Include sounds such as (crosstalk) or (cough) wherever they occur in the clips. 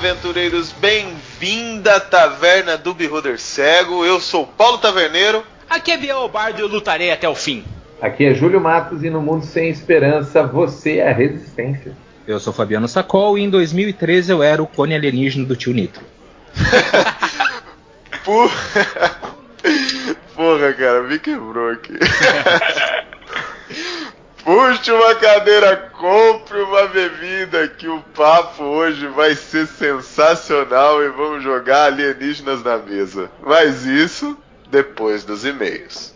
aventureiros, bem-vinda à taverna do Beholder Cego. Eu sou Paulo Taverneiro. Aqui é Biel Bardo e eu lutarei até o fim. Aqui é Júlio Matos e no Mundo Sem Esperança você é a resistência. Eu sou Fabiano Sacol e em 2013 eu era o cone alienígena do tio Nitro. (laughs) Porra. (laughs) Porra, cara, me quebrou aqui. (laughs) Puxe uma cadeira, compre uma bebida, que o papo hoje vai ser sensacional e vamos jogar alienígenas na mesa. Mas isso depois dos e-mails.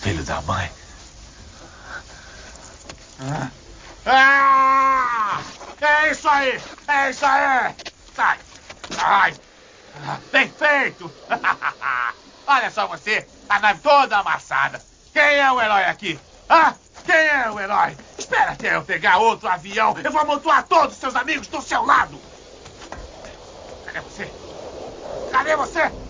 Filho da mãe. Ah! É isso aí! É isso aí! Sai! Ai! Bem feito! (laughs) Olha só você, a nave toda amassada. Quem é o herói aqui? Hã? Quem é o herói? Espera até eu pegar outro avião. Eu vou amontoar todos os seus amigos do seu lado. Cadê você? Cadê você?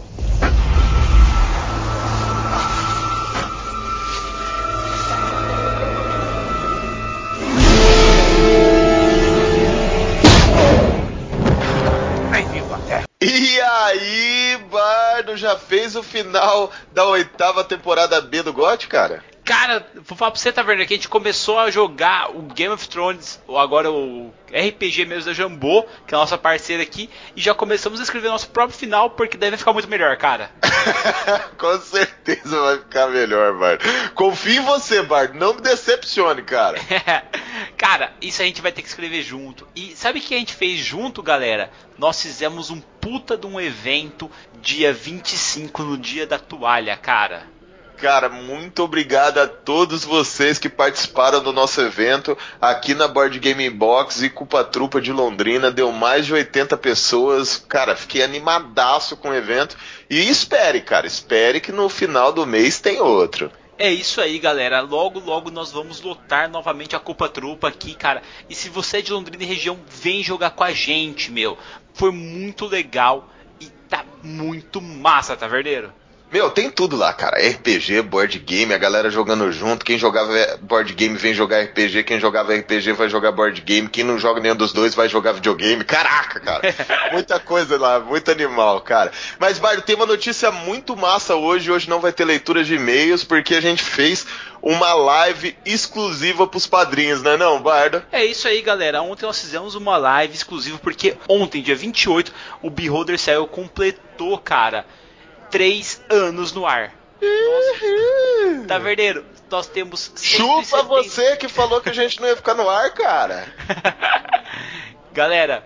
Fez o final da oitava temporada B do GOT, cara? Cara, vou falar pra você, Taverna, que a gente começou a jogar o Game of Thrones, ou agora o RPG mesmo da Jambô, que é a nossa parceira aqui, e já começamos a escrever nosso próprio final, porque daí vai ficar muito melhor, cara. (laughs) Com certeza vai ficar melhor, Bardo. Confio em você, Bardo. Não me decepcione, cara. (laughs) cara, isso a gente vai ter que escrever junto. E sabe o que a gente fez junto, galera? Nós fizemos um puta de um evento dia 25, no dia da toalha, cara. Cara, muito obrigado a todos vocês que participaram do nosso evento aqui na Board Game Box e Culpa Trupa de Londrina. Deu mais de 80 pessoas. Cara, fiquei animadaço com o evento. E espere, cara, espere que no final do mês tem outro. É isso aí, galera. Logo, logo nós vamos lotar novamente a Culpa Trupa aqui, cara. E se você é de Londrina e região, vem jogar com a gente, meu. Foi muito legal e tá muito massa, tá verdadeiro? Meu, tem tudo lá, cara. RPG, board game, a galera jogando junto. Quem jogava board game vem jogar RPG. Quem jogava RPG vai jogar board game. Quem não joga nenhum dos dois vai jogar videogame. Caraca, cara. (laughs) Muita coisa lá, muito animal, cara. Mas, Bardo, tem uma notícia muito massa hoje. Hoje não vai ter leitura de e-mails, porque a gente fez uma live exclusiva pros padrinhos, né não, Bardo? É isso aí, galera. Ontem nós fizemos uma live exclusiva, porque ontem, dia 28, o Beholder saiu completou, cara três anos no ar. Nossa, Taverneiro, nós temos. Chupa 170... você que falou que a gente não ia ficar no ar, cara. (laughs) Galera,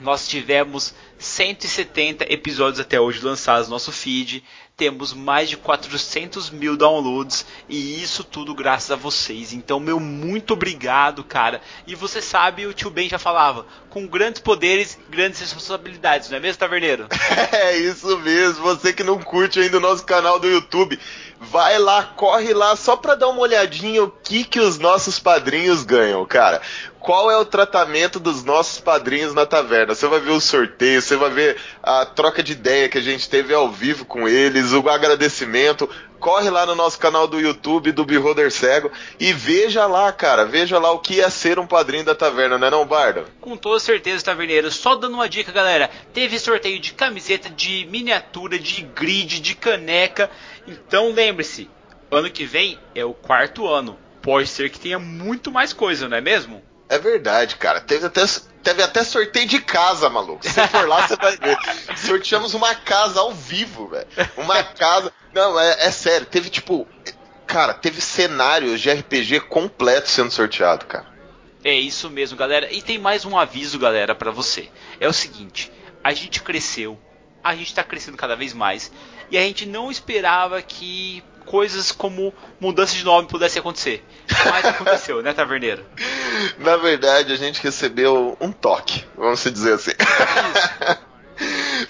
nós tivemos 170 episódios até hoje lançados no nosso feed. Temos mais de 400 mil downloads e isso tudo graças a vocês. Então, meu muito obrigado, cara. E você sabe, o tio Ben já falava: com grandes poderes, grandes responsabilidades, não é mesmo, Taverneiro? (laughs) É isso mesmo. Você que não curte ainda o nosso canal do YouTube, vai lá, corre lá só pra dar uma olhadinha o que que os nossos padrinhos ganham, cara qual é o tratamento dos nossos padrinhos na taverna. Você vai ver o sorteio, você vai ver a troca de ideia que a gente teve ao vivo com eles, o agradecimento. Corre lá no nosso canal do YouTube do Beholder Cego e veja lá, cara, veja lá o que é ser um padrinho da taverna, não é não, Bardo? Com toda certeza, taverneiro. Só dando uma dica, galera. Teve sorteio de camiseta, de miniatura, de grid, de caneca. Então lembre-se, ano que vem é o quarto ano. Pode ser que tenha muito mais coisa, não é mesmo? É verdade, cara. Teve até, teve até sorteio de casa, maluco. Se você for lá, você vai ver. (laughs) Sorteamos uma casa ao vivo, velho. Uma casa. Não, é, é, sério. Teve tipo. Cara, teve cenários de RPG completo sendo sorteado, cara. É isso mesmo, galera. E tem mais um aviso, galera, para você. É o seguinte: a gente cresceu, a gente tá crescendo cada vez mais. E a gente não esperava que coisas como mudança de nome pudesse acontecer. Mas aconteceu, né, Taverneiro? (laughs) Na verdade, a gente recebeu um toque, vamos dizer assim. (laughs)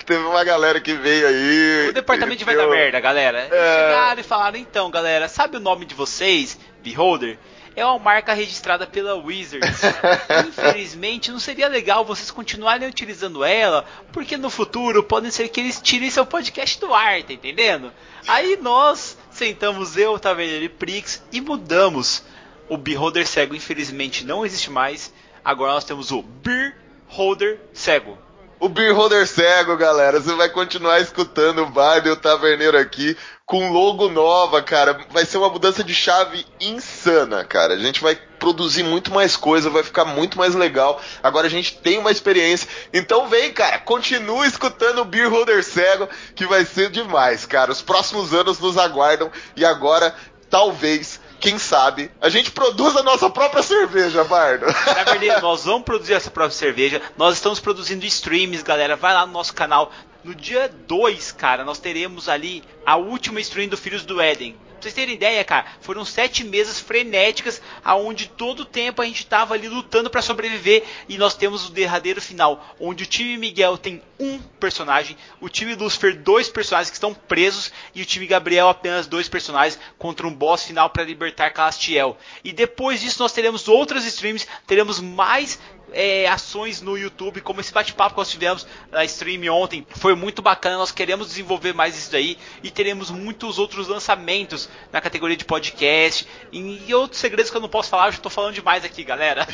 Teve uma galera que veio aí. O departamento vai dar merda, galera. É... Chegaram e falaram: então, galera, sabe o nome de vocês, Beholder? é uma marca registrada pela Wizards. (laughs) Infelizmente, não seria legal vocês continuarem utilizando ela, porque no futuro pode ser que eles tirem seu podcast do ar, tá entendendo? Aí nós sentamos eu, Taverneiro e Prix e mudamos. O Beholder Cego infelizmente não existe mais. Agora nós temos o Beer Holder Cego. O Beer Holder Cego, galera. Você vai continuar escutando o Bardo e o Taverneiro aqui com logo nova, cara. Vai ser uma mudança de chave insana, cara. A gente vai produzir muito mais coisa, vai ficar muito mais legal. Agora a gente tem uma experiência. Então vem, cara, continue escutando o Beer Holder Cego, que vai ser demais, cara. Os próximos anos nos aguardam e agora, talvez, quem sabe, a gente produz a nossa própria cerveja, Bardo. (laughs) Na verdade, nós vamos produzir essa própria cerveja. Nós estamos produzindo streams, galera. Vai lá no nosso canal. No dia 2, cara, nós teremos ali a última stream do Filhos do Éden. Vocês terem ideia, cara, foram sete mesas frenéticas, aonde todo o tempo a gente tava ali lutando para sobreviver e nós temos o derradeiro final, onde o time Miguel tem um personagem, o time Lucifer dois personagens que estão presos e o time Gabriel apenas dois personagens contra um boss final para libertar Castiel. E depois disso nós teremos outras streams, teremos mais é, ações no YouTube, como esse bate-papo que nós tivemos na stream ontem. Foi muito bacana, nós queremos desenvolver mais isso daí e teremos muitos outros lançamentos na categoria de podcast e outros segredos que eu não posso falar, eu já tô falando demais aqui, galera.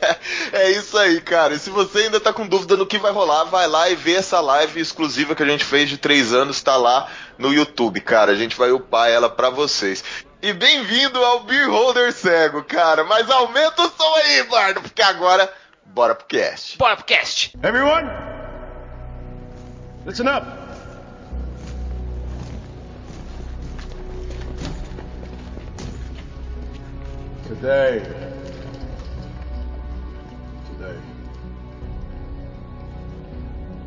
(laughs) é isso aí, cara. E se você ainda tá com dúvida no que vai rolar, vai lá e vê essa live exclusiva que a gente fez de três anos, tá lá no YouTube, cara. A gente vai upar ela pra vocês. E bem-vindo ao Beer Holder Cego, cara. Mas aumenta o som aí, Bardo, porque agora Bora pro cast. Bora pro cast. Everyone, listen up. Today, today,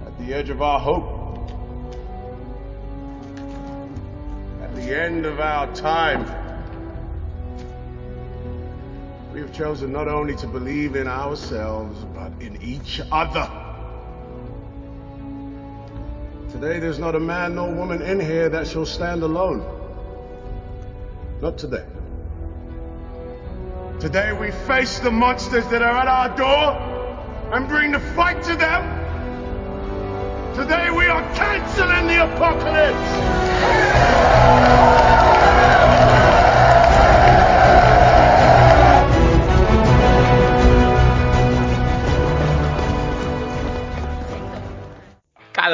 at the edge of our hope, at the end of our time, we have chosen not only to believe in ourselves, but in each other. Today, there's not a man nor woman in here that shall stand alone. Not today. Today, we face the monsters that are at our door and bring the fight to them. Today, we are canceling the apocalypse.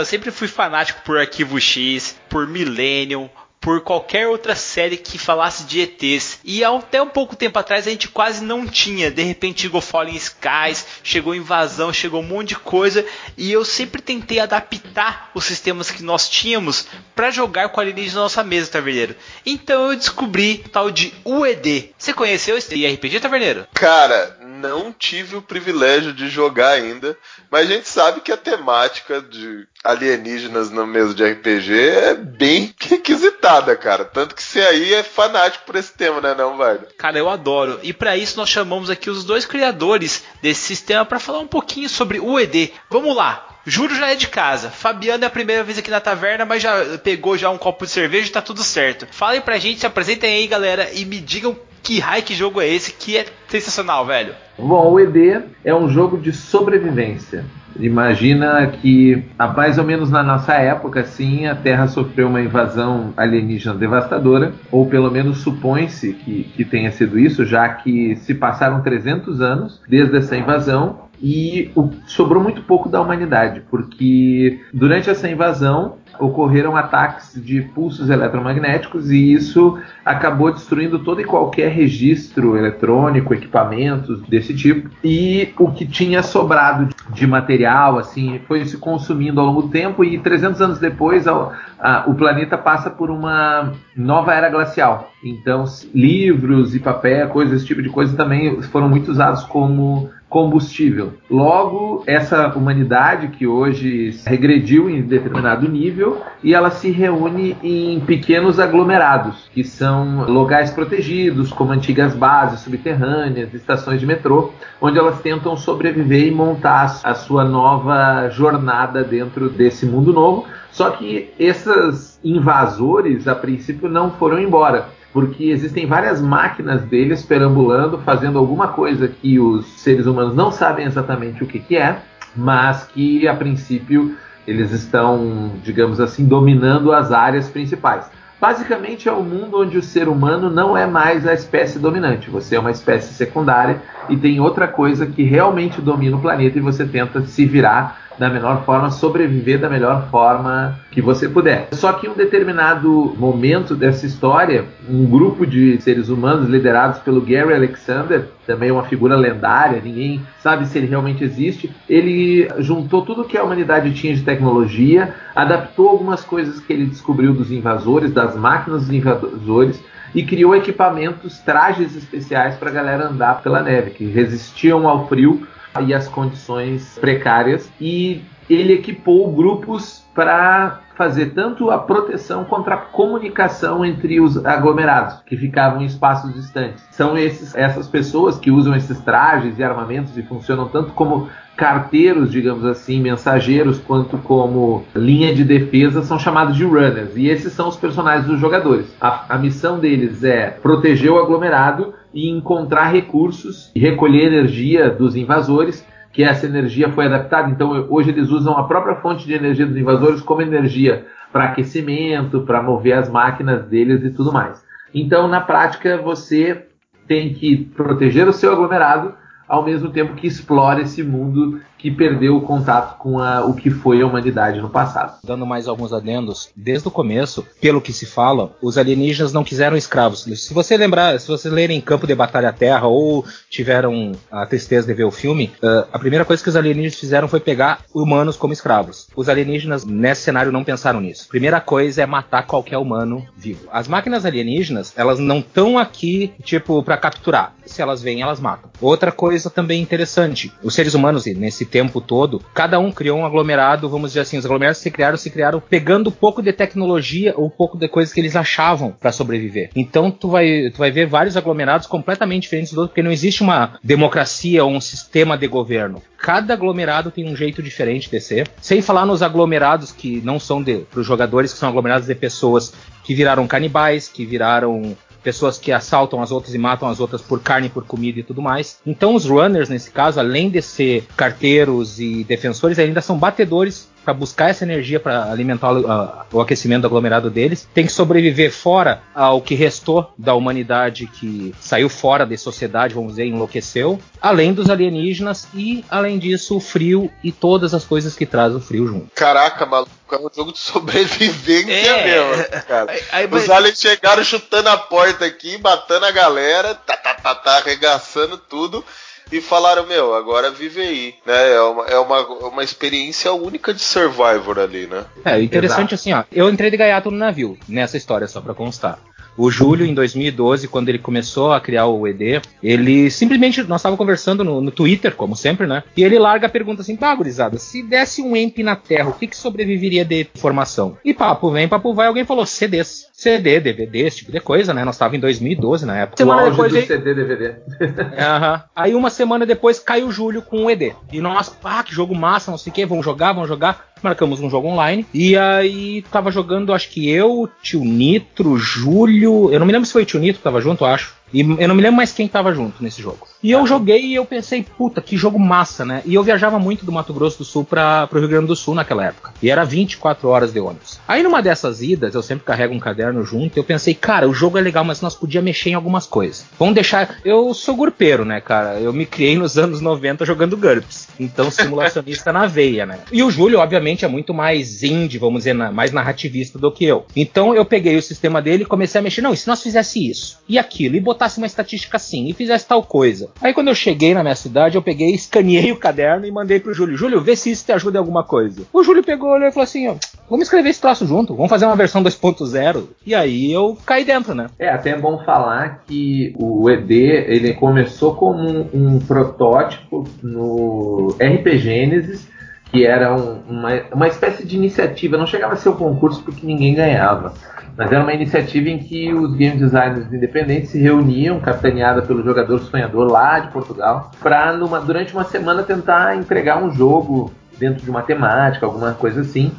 Eu sempre fui fanático por Arquivo X, por Millennium, por qualquer outra série que falasse de ETs. E até um pouco tempo atrás a gente quase não tinha. De repente chegou Falling Skies, chegou Invasão, chegou um monte de coisa. E eu sempre tentei adaptar os sistemas que nós tínhamos para jogar com alienígenas na nossa mesa, Taverneiro. Então eu descobri o tal de UED. Você conheceu esse RPG, Taverneiro? Cara, não tive o privilégio de jogar ainda, mas a gente sabe que a temática de alienígenas no mesa de RPG é bem (laughs) requisitada, cara. Tanto que você aí é fanático por esse tema, né, não, Vardo? Cara, eu adoro. E para isso nós chamamos aqui os dois criadores desse sistema para falar um pouquinho sobre o ED. Vamos lá. Juro já é de casa. Fabiano é a primeira vez aqui na taverna, mas já pegou já um copo de cerveja e tá tudo certo. Falem pra gente, se apresentem aí, galera, e me digam que raio que jogo é esse que é sensacional, velho. Bom, o ED é um jogo de sobrevivência. Imagina que, mais ou menos na nossa época, sim, a Terra sofreu uma invasão alienígena devastadora, ou pelo menos supõe-se que, que tenha sido isso, já que se passaram 300 anos desde essa invasão e o, sobrou muito pouco da humanidade, porque durante essa invasão ocorreram ataques de pulsos eletromagnéticos e isso acabou destruindo todo e qualquer registro eletrônico, equipamentos desse tipo. E o que tinha sobrado de material assim foi se consumindo ao longo do tempo e 300 anos depois a, a, o planeta passa por uma nova era glacial. Então livros e papel, coisas esse tipo de coisa também foram muito usados como combustível. Logo, essa humanidade que hoje regrediu em determinado nível e ela se reúne em pequenos aglomerados, que são locais protegidos, como antigas bases subterrâneas, estações de metrô, onde elas tentam sobreviver e montar a sua nova jornada dentro desse mundo novo. Só que esses invasores, a princípio, não foram embora porque existem várias máquinas deles perambulando, fazendo alguma coisa que os seres humanos não sabem exatamente o que, que é, mas que a princípio eles estão, digamos assim, dominando as áreas principais. Basicamente é um mundo onde o ser humano não é mais a espécie dominante. Você é uma espécie secundária e tem outra coisa que realmente domina o planeta e você tenta se virar da melhor forma, sobreviver da melhor forma que você puder. Só que em um determinado momento dessa história, um grupo de seres humanos liderados pelo Gary Alexander, também uma figura lendária, ninguém sabe se ele realmente existe, ele juntou tudo que a humanidade tinha de tecnologia, adaptou algumas coisas que ele descobriu dos invasores, das máquinas dos invasores, e criou equipamentos, trajes especiais para a galera andar pela neve, que resistiam ao frio e as condições precárias e ele equipou grupos para fazer tanto a proteção contra a comunicação entre os aglomerados que ficavam em espaços distantes. São esses, essas pessoas que usam esses trajes e armamentos e funcionam tanto como carteiros, digamos assim, mensageiros, quanto como linha de defesa, são chamados de runners. E esses são os personagens dos jogadores. A, a missão deles é proteger o aglomerado e encontrar recursos e recolher energia dos invasores que essa energia foi adaptada. Então, hoje eles usam a própria fonte de energia dos invasores como energia para aquecimento, para mover as máquinas deles e tudo mais. Então, na prática, você tem que proteger o seu aglomerado ao mesmo tempo que explora esse mundo que perdeu o contato com a, o que foi a humanidade no passado. Dando mais alguns adendos, desde o começo, pelo que se fala, os alienígenas não quiseram escravos. Se você lembrar, se vocês lerem Campo de Batalha Terra ou tiveram a tristeza de ver o filme, uh, a primeira coisa que os alienígenas fizeram foi pegar humanos como escravos. Os alienígenas nesse cenário não pensaram nisso. Primeira coisa é matar qualquer humano vivo. As máquinas alienígenas, elas não estão aqui, tipo, para capturar. Se elas vêm, elas matam. Outra coisa também interessante, os seres humanos, nesse tempo todo, cada um criou um aglomerado, vamos dizer assim, os aglomerados se criaram, se criaram pegando um pouco de tecnologia ou um pouco de coisas que eles achavam para sobreviver. Então tu vai, tu vai ver vários aglomerados completamente diferentes do outro, porque não existe uma democracia ou um sistema de governo. Cada aglomerado tem um jeito diferente de ser. Sem falar nos aglomerados que não são de para os jogadores, que são aglomerados de pessoas que viraram canibais, que viraram pessoas que assaltam as outras e matam as outras por carne, por comida e tudo mais. Então os runners, nesse caso, além de ser carteiros e defensores, ainda são batedores para buscar essa energia para alimentar o, o, aquecimento do aglomerado deles, tem que sobreviver fora ao que restou da humanidade que saiu fora da sociedade, vamos dizer, enlouqueceu, além dos alienígenas e, além disso, o frio e todas as coisas que traz o frio junto. Caraca, maluco, é um jogo de (laughs) sobrevivência é, mesmo, cara. Aí, aí, Os aliens chegaram chutando a porta aqui, matando a galera, tá, tá, tá, tá, arregaçando tudo e falaram, meu, agora vive aí, né? É uma, é uma, uma experiência única de Survivor ali, né? É, interessante Exato. assim, ó. Eu entrei de gaiato no navio, nessa história, só pra constar. O Júlio, em 2012, quando ele começou a criar o ED, ele simplesmente, nós estávamos conversando no, no, Twitter, como sempre, né? E ele larga a pergunta assim, pá, gurizada, se desse um EMP na Terra, o que, que sobreviveria de informação? E papo vem, papo vai, alguém falou CDs. CD, DVD, esse tipo de coisa, né? Nós estávamos em 2012 na época. Semana depois, do aí... CD, DVD. uhum. (laughs) Aí uma semana depois cai o Júlio com o ED. E nós, pá, que jogo massa, não sei o que, vamos jogar, vamos jogar marcamos um jogo online. E aí tava jogando, acho que eu, tio Nitro, Júlio. Eu não me lembro se foi o tio Nitro que tava junto, acho. E eu não me lembro mais quem tava junto nesse jogo. E eu joguei e eu pensei, puta, que jogo massa, né? E eu viajava muito do Mato Grosso do Sul para pro Rio Grande do Sul naquela época. E era 24 horas de ônibus. Aí numa dessas idas, eu sempre carrego um caderno junto, eu pensei, cara, o jogo é legal, mas nós podíamos mexer em algumas coisas. Vamos deixar. Eu sou gurpeiro, né, cara? Eu me criei nos anos 90 jogando GURPS. Então, simulacionista (laughs) na veia, né? E o Júlio, obviamente, é muito mais indie, vamos dizer, mais narrativista do que eu. Então eu peguei o sistema dele e comecei a mexer. Não, e se nós fizesse isso e aquilo, e botasse uma estatística assim, e fizesse tal coisa. Aí quando eu cheguei na minha cidade, eu peguei, escaneei o caderno e mandei pro Júlio. Júlio, vê se isso te ajuda em alguma coisa. O Júlio pegou e falou assim: ó, vamos escrever esse troço junto, vamos fazer uma versão 2.0. E aí eu caí dentro, né? É, até é bom falar que o ED ele começou como um, um protótipo no RPG Genesis que era um, uma, uma espécie de iniciativa, não chegava a ser um concurso porque ninguém ganhava, mas era uma iniciativa em que os game designers independentes se reuniam, capitaneada pelo jogador sonhador lá de Portugal, para durante uma semana tentar entregar um jogo dentro de uma temática, alguma coisa assim.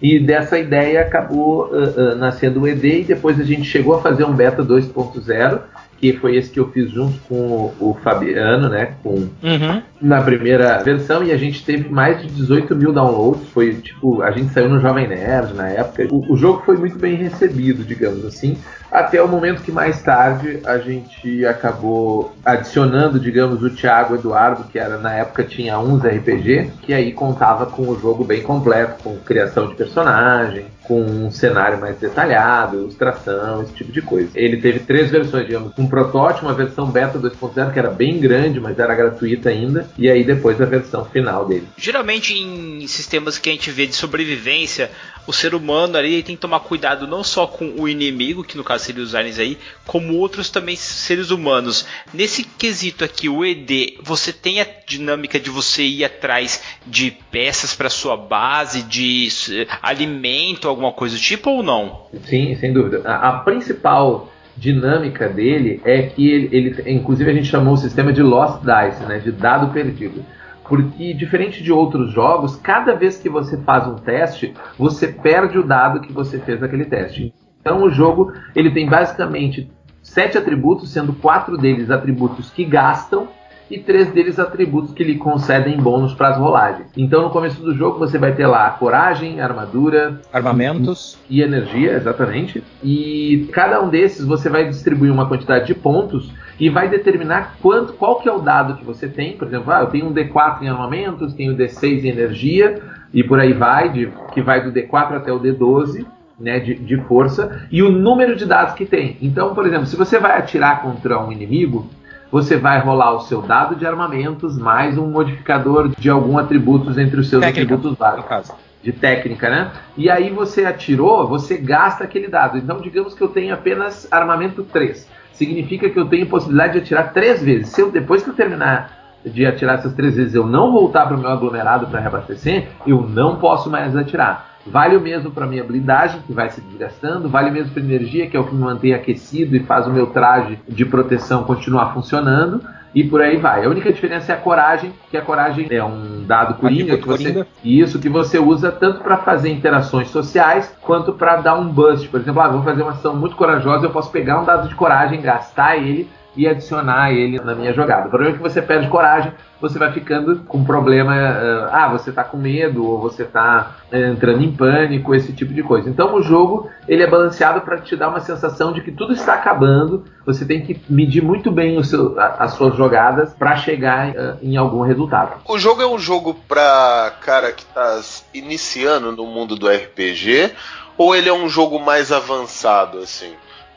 E dessa ideia acabou uh, uh, nascendo o ED e depois a gente chegou a fazer um beta 2.0 que foi esse que eu fiz junto com o, Fabiano, né? Com, uhum. Na primeira versão, e a gente teve mais de 18 mil downloads. Foi tipo, a gente saiu no Jovem Nerd na época. O, o jogo foi muito bem recebido, digamos assim. Até o momento que mais tarde a gente acabou adicionando, digamos, o Thiago Eduardo, que era na época tinha uns RPG, que aí contava com o jogo bem completo, com criação de personagem, com um cenário mais detalhado, ilustração, esse tipo de coisa. Ele teve três versões, digamos, um protótipo, uma versão beta 2.0 que era bem grande, mas era gratuita ainda, e aí depois a versão final dele. Geralmente em sistemas que a gente vê de sobrevivência, o ser humano ali tem que tomar cuidado não só com o inimigo, que no caso seria os aliens aí, como outros também seres humanos. Nesse quesito aqui, o ED, você tem a dinâmica de você ir atrás de peças para sua base, de alimento, alguma coisa do tipo ou não? Sim, sem dúvida. A, a principal dinâmica dele é que ele, ele, inclusive a gente chamou o sistema de Lost Dice, né, de dado perdido. Porque, diferente de outros jogos, cada vez que você faz um teste, você perde o dado que você fez naquele teste. Então, o jogo ele tem basicamente sete atributos, sendo quatro deles atributos que gastam e três deles atributos que lhe concedem bônus para as rolagens. Então, no começo do jogo, você vai ter lá coragem, armadura, armamentos e, energia, exatamente. E cada um desses você vai distribuir uma quantidade de pontos e vai determinar quanto, qual que é o dado que você tem. Por exemplo, ah, eu tenho um D4 em armamentos, tenho um D6 em energia e por aí vai, de, que vai do D4 até o D12. Né, de, de força e o número de dados que tem. Então, por exemplo, se você vai atirar contra um inimigo, você vai rolar o seu dado de armamentos mais um modificador de algum atributos entre os seus técnica, atributos básicos. De técnica, né? E aí você atirou, você gasta aquele dado. Então, digamos que eu tenho apenas armamento 3. Significa que eu tenho possibilidade de atirar três vezes. Se eu, depois que eu terminar de atirar essas três vezes eu não voltar para o meu aglomerado para reabastecer, eu não posso mais atirar. Vale o mesmo para minha blindagem, que vai se desgastando, vale o mesmo para energia, que é o que me mantém aquecido e faz o meu traje de proteção continuar funcionando. E por aí vai. A única diferença é a coragem, que a coragem é um dado coringa que você coringa. isso que você usa tanto para fazer interações sociais quanto para dar um bust. Por exemplo, ah, vou fazer uma ação muito corajosa, eu posso pegar um dado de coragem, gastar ele e adicionar ele na minha jogada. O problema é que você perde coragem, você vai ficando com problema. Uh, ah, você está com medo, ou você está uh, entrando em pânico, esse tipo de coisa. Então o jogo ele é balanceado para te dar uma sensação de que tudo está acabando. Você tem que medir muito bem seu, as suas jogadas para chegar uh, em algum resultado. O jogo é um jogo para cara que está iniciando no mundo do RPG, ou ele é um jogo mais avançado assim?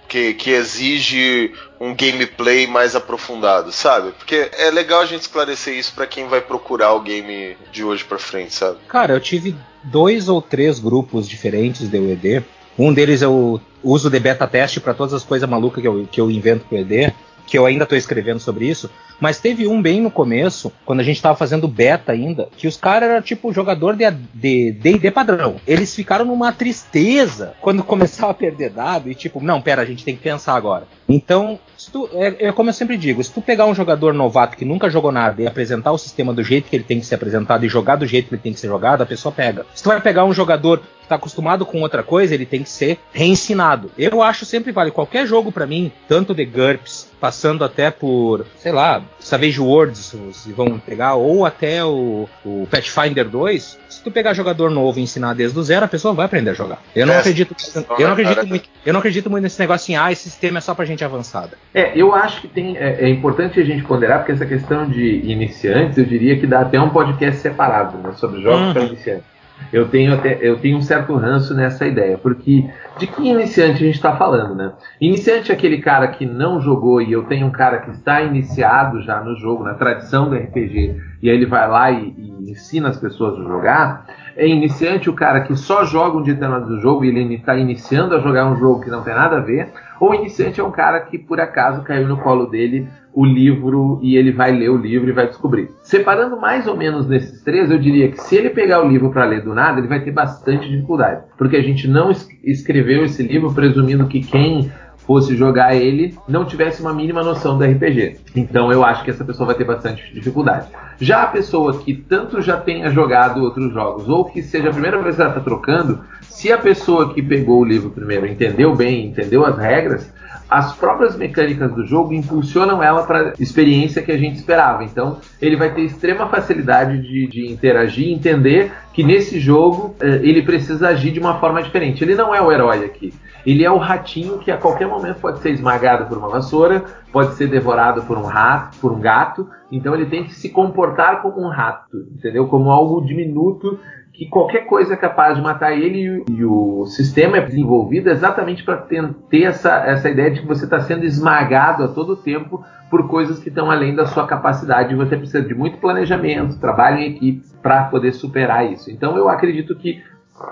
Que, que exige um gameplay mais aprofundado, sabe? Porque é legal a gente esclarecer isso para quem vai procurar o game de hoje para frente, sabe? Cara, eu tive dois ou três grupos diferentes de UED. Um deles eu uso de beta teste para todas as coisas malucas que eu, que eu invento com o ED, que eu ainda estou escrevendo sobre isso. Mas teve um bem no começo, quando a gente tava fazendo beta ainda, que os caras eram tipo jogador de D&D padrão. Eles ficaram numa tristeza quando (laughs) começava a perder dado e tipo, não, pera, a gente tem que pensar agora. Então, tu, é, é, como eu sempre digo, se tu pegar um jogador novato que nunca jogou nada e apresentar o sistema do jeito que ele tem que ser apresentado e jogar do jeito que ele tem que ser jogado, a pessoa pega. Se tu vai pegar um jogador que tá acostumado com outra coisa, ele tem que ser reensinado. Eu acho sempre vale qualquer jogo para mim, tanto de GURPS, passando até por, sei lá, Savage Worlds, se vão pegar, ou até o, o Pathfinder 2, se tu pegar jogador novo e ensinar desde o zero, a pessoa vai aprender a jogar. Eu não é, acredito, eu não acredito muito, eu não acredito muito nesse negócio assim, ah, esse sistema é só pra gente avançada. É, eu acho que tem, é, é importante a gente ponderar, porque essa questão de iniciantes, eu diria que dá até um podcast separado, né, sobre jogos hum. para iniciantes. Eu tenho, até, eu tenho um certo ranço nessa ideia, porque de que iniciante a gente está falando, né? Iniciante é aquele cara que não jogou e eu tenho um cara que está iniciado já no jogo, na tradição do RPG, e aí ele vai lá e, e ensina as pessoas a jogar. É iniciante o cara que só joga um determinado jogo e ele está iniciando a jogar um jogo que não tem nada a ver. Ou iniciante é um cara que por acaso caiu no colo dele o livro e ele vai ler o livro e vai descobrir. Separando mais ou menos nesses três, eu diria que se ele pegar o livro para ler do nada, ele vai ter bastante dificuldade, porque a gente não escreveu esse livro presumindo que quem fosse jogar ele não tivesse uma mínima noção do RPG. Então eu acho que essa pessoa vai ter bastante dificuldade. Já a pessoa que tanto já tenha jogado outros jogos ou que seja a primeira vez que ela está trocando, se a pessoa que pegou o livro primeiro entendeu bem, entendeu as regras, as próprias mecânicas do jogo impulsionam ela para a experiência que a gente esperava. Então, ele vai ter extrema facilidade de, de interagir, entender que nesse jogo eh, ele precisa agir de uma forma diferente. Ele não é o herói aqui. Ele é o ratinho que a qualquer momento pode ser esmagado por uma vassoura, pode ser devorado por um rato, por um gato. Então ele tem que se comportar como um rato, entendeu? Como algo diminuto que qualquer coisa é capaz de matar ele e o sistema é desenvolvido exatamente para ter essa, essa ideia de que você está sendo esmagado a todo tempo por coisas que estão além da sua capacidade e você precisa de muito planejamento, trabalho em equipe para poder superar isso. Então eu acredito que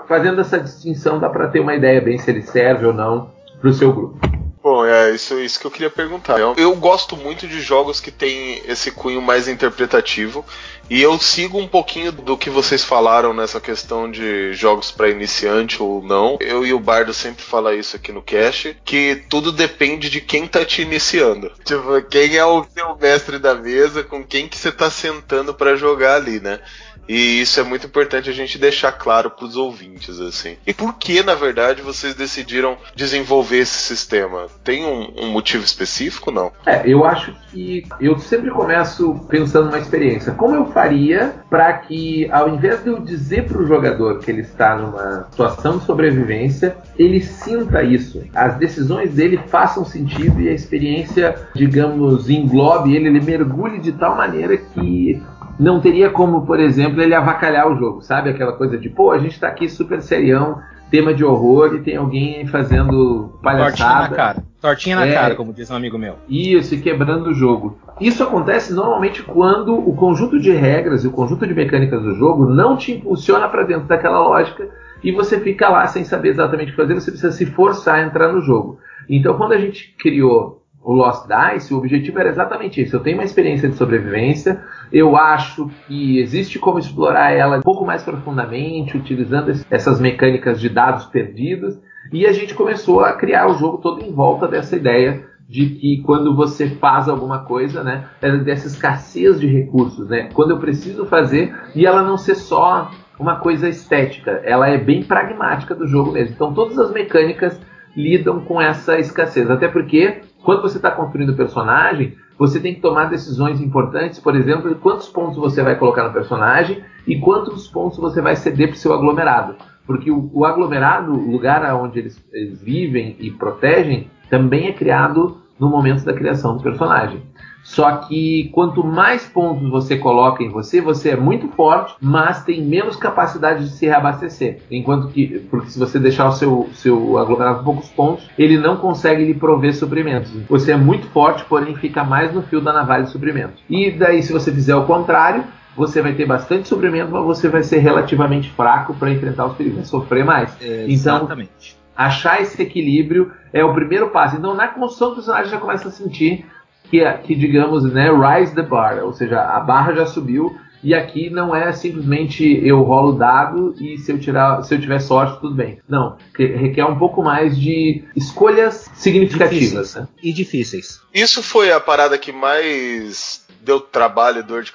fazendo essa distinção dá para ter uma ideia bem se ele serve ou não para o seu grupo. Bom, é isso, isso que eu queria perguntar. Eu, eu, gosto muito de jogos que têm esse cunho mais interpretativo e eu sigo um pouquinho do que vocês falaram nessa questão de jogos para iniciante ou não. Eu e o Bardo sempre fala isso aqui no cast, que tudo depende de quem tá te iniciando. Tipo, quem é o seu mestre da mesa, com quem que você tá sentando para jogar ali, né? E isso é muito importante a gente deixar claro para os ouvintes, assim. E por que, na verdade, vocês decidiram desenvolver esse sistema? Tem um, um motivo específico, não? É, eu acho que eu sempre começo pensando numa experiência. Como eu faria para que, ao invés de eu dizer para o jogador que ele está numa situação de sobrevivência, ele sinta isso, as decisões dele façam sentido e a experiência, digamos, englobe ele, ele mergulhe de tal maneira que não teria como, por exemplo, ele avacalhar o jogo, sabe? Aquela coisa de, pô, a gente tá aqui super serião, tema de horror e tem alguém fazendo palhaçada. Tortinha na cara. Tortinha na é, cara, como diz um amigo meu. Isso, e quebrando o jogo. Isso acontece normalmente quando o conjunto de regras e o conjunto de mecânicas do jogo não te impulsiona para dentro daquela lógica e você fica lá sem saber exatamente o que fazer, você precisa se forçar a entrar no jogo. Então, quando a gente criou o Lost Dice, o objetivo era exatamente isso. Eu tenho uma experiência de sobrevivência, eu acho que existe como explorar ela um pouco mais profundamente, utilizando essas mecânicas de dados perdidos, e a gente começou a criar o jogo todo em volta dessa ideia de que quando você faz alguma coisa, né, é dessa escassez de recursos, né, quando eu preciso fazer e ela não ser só uma coisa estética, ela é bem pragmática do jogo mesmo. Então todas as mecânicas lidam com essa escassez, até porque quando você está construindo o personagem, você tem que tomar decisões importantes, por exemplo, quantos pontos você vai colocar no personagem e quantos pontos você vai ceder para o seu aglomerado. Porque o, o aglomerado, o lugar onde eles, eles vivem e protegem, também é criado no momento da criação do personagem. Só que quanto mais pontos você coloca em você, você é muito forte, mas tem menos capacidade de se reabastecer. Enquanto que, porque se você deixar o seu, seu aglomerado com poucos pontos, ele não consegue lhe prover suprimentos. Você é muito forte, porém fica mais no fio da navalha de suprimentos. E daí, se você fizer o contrário, você vai ter bastante suprimento, mas você vai ser relativamente fraco para enfrentar os perigos, vai sofrer mais. É, exatamente. Então, achar esse equilíbrio é o primeiro passo. Então, na construção do personagem já começa a sentir que, que digamos, né, rise the bar, ou seja, a barra já subiu e aqui não é simplesmente eu rolo o dado e se eu tirar, se eu tiver sorte tudo bem. Não, requer um pouco mais de escolhas significativas né? e difíceis. Isso foi a parada que mais deu trabalho e dor de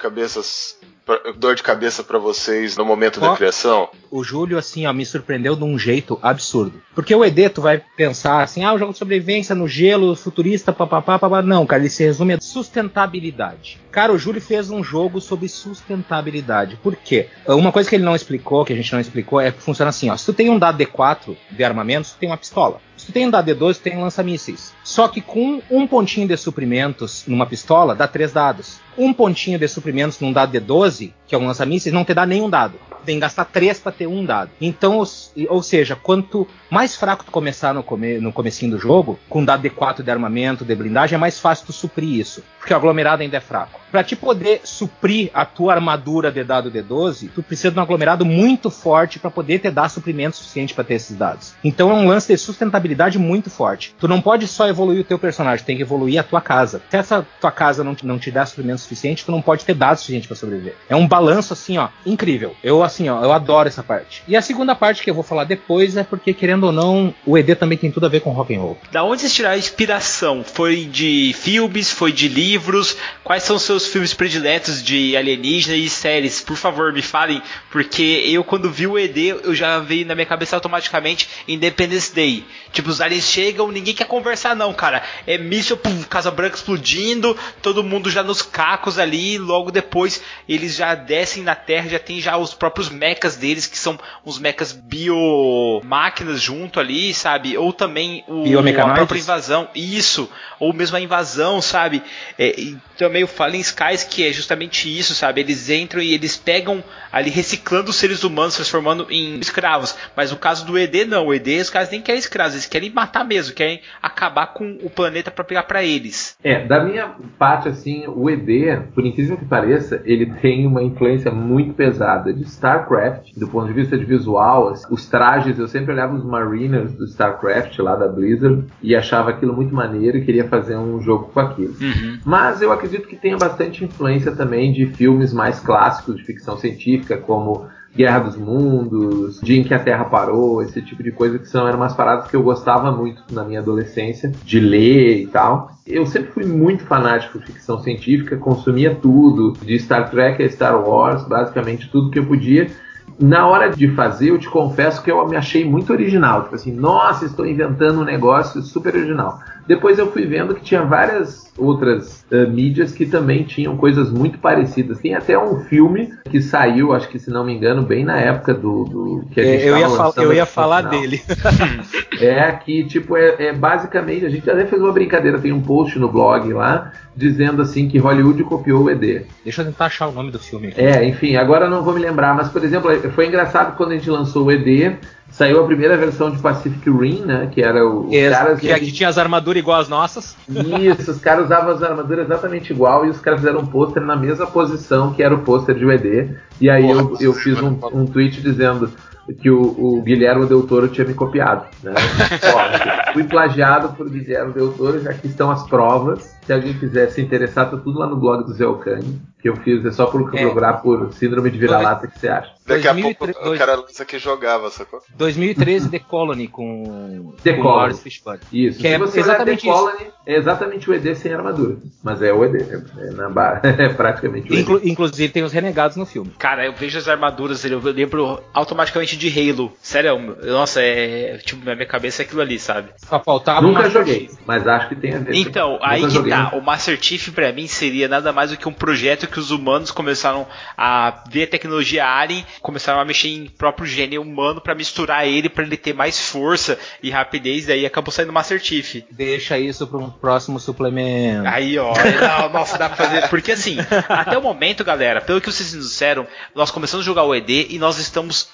dor de cabeça para vocês no momento da criação? O Júlio, assim, ó, me surpreendeu de um jeito absurdo. Porque o ED, tu vai pensar assim, ah, o jogo de sobrevivência no gelo, futurista, papapá, papapá. Não, cara, ele se resume a sustentabilidade. Cara, o Júlio fez um jogo sobre sustentabilidade. Por quê? Uma coisa que ele não explicou, que a gente não explicou, é que funciona assim, ó. Se tu tem um dado D4 de armamentos, tu tem uma pistola. Se tu tem um dado D12, tu tem um lança-mísseis. Só que com um pontinho de suprimentos numa pistola, dá três dados. Um pontinho de suprimentos num dado D12, que é um lança-mísseis, não te dá nenhum dado. Tem que gastar três para ter um dado. Então, ou seja, quanto mais fraco tu começar no, come, no comecinho do jogo, com dado D4 de armamento, de blindagem, é mais fácil tu suprir isso. porque o aglomerado ainda é fraco. Para te poder suprir a tua armadura de dado D12, tu precisa de um aglomerado muito forte para poder te dar suprimento suficiente para ter esses dados. Então é um lance de sustentabilidade muito forte. Tu não pode só evoluir o teu personagem, tem que evoluir a tua casa. Se essa tua casa não, não te dá suprimento suficiente, tu não pode ter dados suficientes para sobreviver. É um balanço assim, ó, incrível. Eu assim, ó, eu adoro essa parte. E a segunda parte que eu vou falar depois é porque querendo ou não, o ED também tem tudo a ver com rock and roll. Da onde vocês tiraram a inspiração? Foi de filmes, foi de livros? Quais são seus filmes prediletos de alienígena e séries? Por favor, me falem, porque eu quando vi o ED, eu já veio na minha cabeça automaticamente Independence Day. Tipo, os aliens chegam, ninguém quer conversar não, cara. É míssil, pum, Casa Branca explodindo, todo mundo já nos cacos ali, logo depois eles já descem na Terra, já tem já os próprios mechas deles, que são uns mechas biomáquinas junto ali, sabe? Ou também o, a própria invasão, isso, ou mesmo a invasão, sabe? É, e também o Fallen Skies, que é justamente isso, sabe? Eles entram e eles pegam ali reciclando os seres humanos, transformando em escravos. Mas o caso do ED não, o ED os caras nem querem escravos, eles querem matar mesmo, querem acabar com o planeta para pegar para eles. É, da minha parte assim, o ED, por incrível que pareça, ele tem uma influência muito pesada de StarCraft, do ponto de vista de visual, os trajes, eu sempre olhava os Mariners do StarCraft lá da Blizzard e achava aquilo muito maneiro e queria fazer um jogo com aquilo. Uhum. Mas eu acredito que tenha bastante influência também de filmes mais clássicos de ficção científica, como Guerra dos Mundos, Dia em que a Terra Parou, esse tipo de coisa que são eram umas paradas que eu gostava muito na minha adolescência de ler e tal. Eu sempre fui muito fanático de ficção científica, consumia tudo, de Star Trek a Star Wars, basicamente tudo que eu podia na hora de fazer, eu te confesso que eu me achei muito original. Tipo assim, nossa, estou inventando um negócio super original. Depois eu fui vendo que tinha várias outras uh, mídias que também tinham coisas muito parecidas. Tem até um filme que saiu, acho que se não me engano, bem na época do, do que a gente é, eu, ia eu ia falar dele. (laughs) é que, tipo, é, é, basicamente, a gente até fez uma brincadeira, tem um post no blog lá, dizendo assim que Hollywood copiou o ED. Deixa eu tentar achar o nome do filme. Aqui. É, enfim, agora eu não vou me lembrar, mas, por exemplo, foi engraçado quando a gente lançou o ED, Saiu a primeira versão de Pacific Rim, né? Que era o. Os caras, que aqui tinha as armaduras igual as nossas. Isso, os caras usavam as armaduras exatamente igual e os caras fizeram um pôster na mesma posição que era o pôster de UED. E aí Porra, eu, eu fiz um, um tweet dizendo que o, o Guilherme Del Toro tinha me copiado. Né? (laughs) Ó, fui plagiado por Guilherme Del Toro, já que estão as provas. Se alguém quiser se interessar, tá tudo lá no blog do Zé Ocani, que eu fiz, é só por é. procurar por síndrome de vira-lata que você acha. Daqui 2003, a pouco o cara lança que jogava, sacou? 2013 (laughs) The Colony com, The com Colony. Fishburne. Isso. Que Se é você exatamente The Colony, é exatamente o ED sem armadura. Mas é o ED, é, na barra, (laughs) é praticamente o ED. Inclu inclusive tem os renegados no filme. Cara, eu vejo as armaduras, eu lembro automaticamente de Halo. Sério, nossa, é tipo, na minha cabeça é aquilo ali, sabe? Só faltava Nunca joguei, mas acho que tem a ver. Então, aí que joguei. tá. O Master Chief pra mim seria nada mais do que um projeto que os humanos começaram a ver a tecnologia Alien começaram a mexer em próprio gênio humano para misturar ele, para ele ter mais força e rapidez, daí acabou saindo Master Chief. Deixa isso para um próximo suplemento. Aí, ó, não, nossa, dá pra fazer. Porque assim, até o momento, galera, pelo que vocês nos disseram, nós começamos a jogar o ED e nós estamos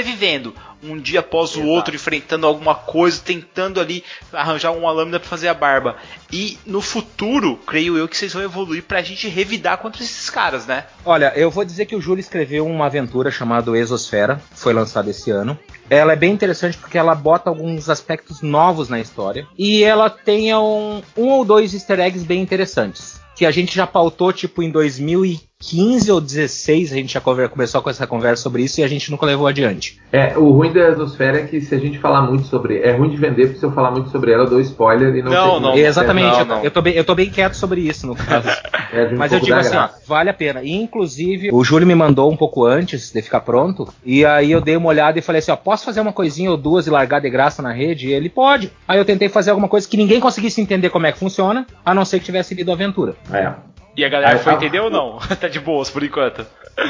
sobrevivendo um dia após o outro, enfrentando alguma coisa, tentando ali arranjar uma lâmina para fazer a barba. E no futuro, creio eu que vocês vão evoluir pra gente revidar contra esses caras, né? Olha, eu vou dizer que o Júlio escreveu uma aventura chamada Exosfera, foi lançada esse ano. Ela é bem interessante porque ela bota alguns aspectos novos na história e ela tem um, um ou dois easter eggs bem interessantes que a gente já pautou tipo em 2015 ou 16, a gente já começou com essa conversa sobre isso e a gente nunca levou adiante. É, o ruim da Exosfera é que se a gente falar muito sobre. É ruim de vender, porque se eu falar muito sobre ela, eu dou spoiler e não Não, não. Exatamente, não, não. Eu, tô bem, eu tô bem quieto sobre isso, no caso. (laughs) é, um Mas eu digo assim, ó, vale a pena. E, inclusive, o Júlio me mandou um pouco antes de ficar pronto, e aí eu dei uma olhada e falei assim, ó, posso fazer uma coisinha ou duas e largar de graça na rede? E ele pode. Aí eu tentei fazer alguma coisa que ninguém conseguisse entender como é que funciona, a não ser que tivesse lido a aventura. É. E a galera Aí, foi entender ou não? (laughs) tá de boas por enquanto.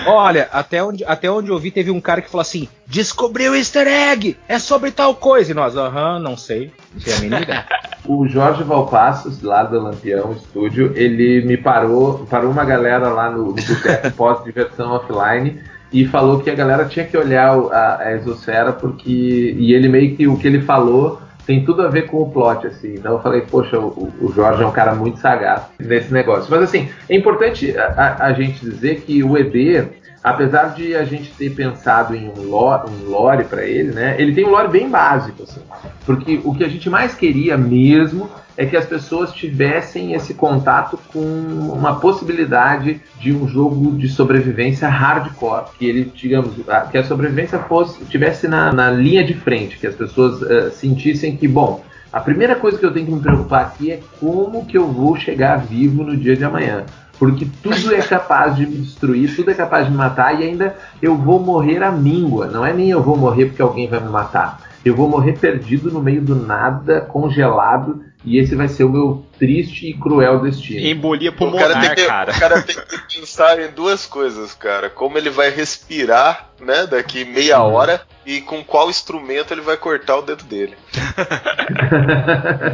Olha, até onde, até onde eu vi, teve um cara que falou assim: descobriu o easter egg! É sobre tal coisa! E nós, aham, não sei. Não sei a mínima (laughs) O Jorge Valpassos, lá do Lampião Estúdio, ele me parou, parou uma galera lá no, no boteco (laughs) pós-diversão offline e falou que a galera tinha que olhar a, a exosfera porque. E ele meio que o que ele falou tem tudo a ver com o plot, assim. Então eu falei, poxa, o, o Jorge é um cara muito sagaz nesse negócio. Mas assim, é importante a, a, gente dizer que o ED, apesar de a gente ter pensado em um lore, um lore para ele, né? Ele tem um lore bem básico, assim. Porque o que a gente mais queria mesmo é que as pessoas tivessem esse contato com uma possibilidade de um jogo de sobrevivência hardcore, que ele, digamos, que a sobrevivência fosse tivesse na, na linha de frente, que as pessoas uh, sentissem que, bom, a primeira coisa que eu tenho que me preocupar aqui é como que eu vou chegar vivo no dia de amanhã. Porque tudo é capaz de me destruir, tudo é capaz de me matar e ainda eu vou morrer à míngua. Não é nem eu vou morrer porque alguém vai me matar. Eu vou morrer perdido no meio do nada, congelado, e esse vai ser o meu triste e cruel destino. Embolia pulmonar, o cara, tem que, cara. O cara tem que pensar em duas coisas, cara. Como ele vai respirar, né, daqui meia Uhum. hora e com qual instrumento ele vai cortar o dedo dele. (laughs)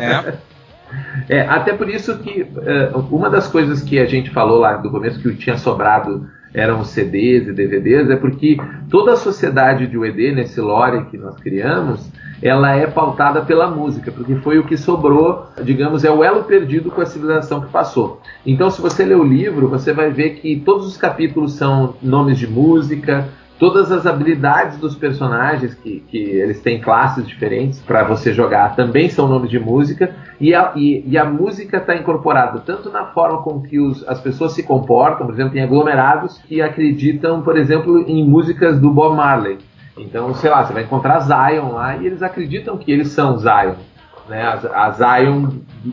É. É, até por isso que é, uma das coisas que a gente falou lá do começo que tinha sobrado eram CDs e DVDs, é porque toda a sociedade de UED, nesse lore que nós criamos, ela é pautada pela música, porque foi o que sobrou, digamos, é o elo perdido com a civilização que passou. Então, se você ler o livro, você vai ver que todos os capítulos são nomes de música, todas as habilidades dos personagens, que, que eles têm classes diferentes para você jogar, também são nomes de música, e a, e, e a música está incorporada tanto na forma com que os, as pessoas se comportam, por exemplo, tem aglomerados que acreditam, por exemplo, em músicas do Bob Marley. Então, sei lá, você vai encontrar Zion lá e eles acreditam que eles são Zion, né? A, a Zion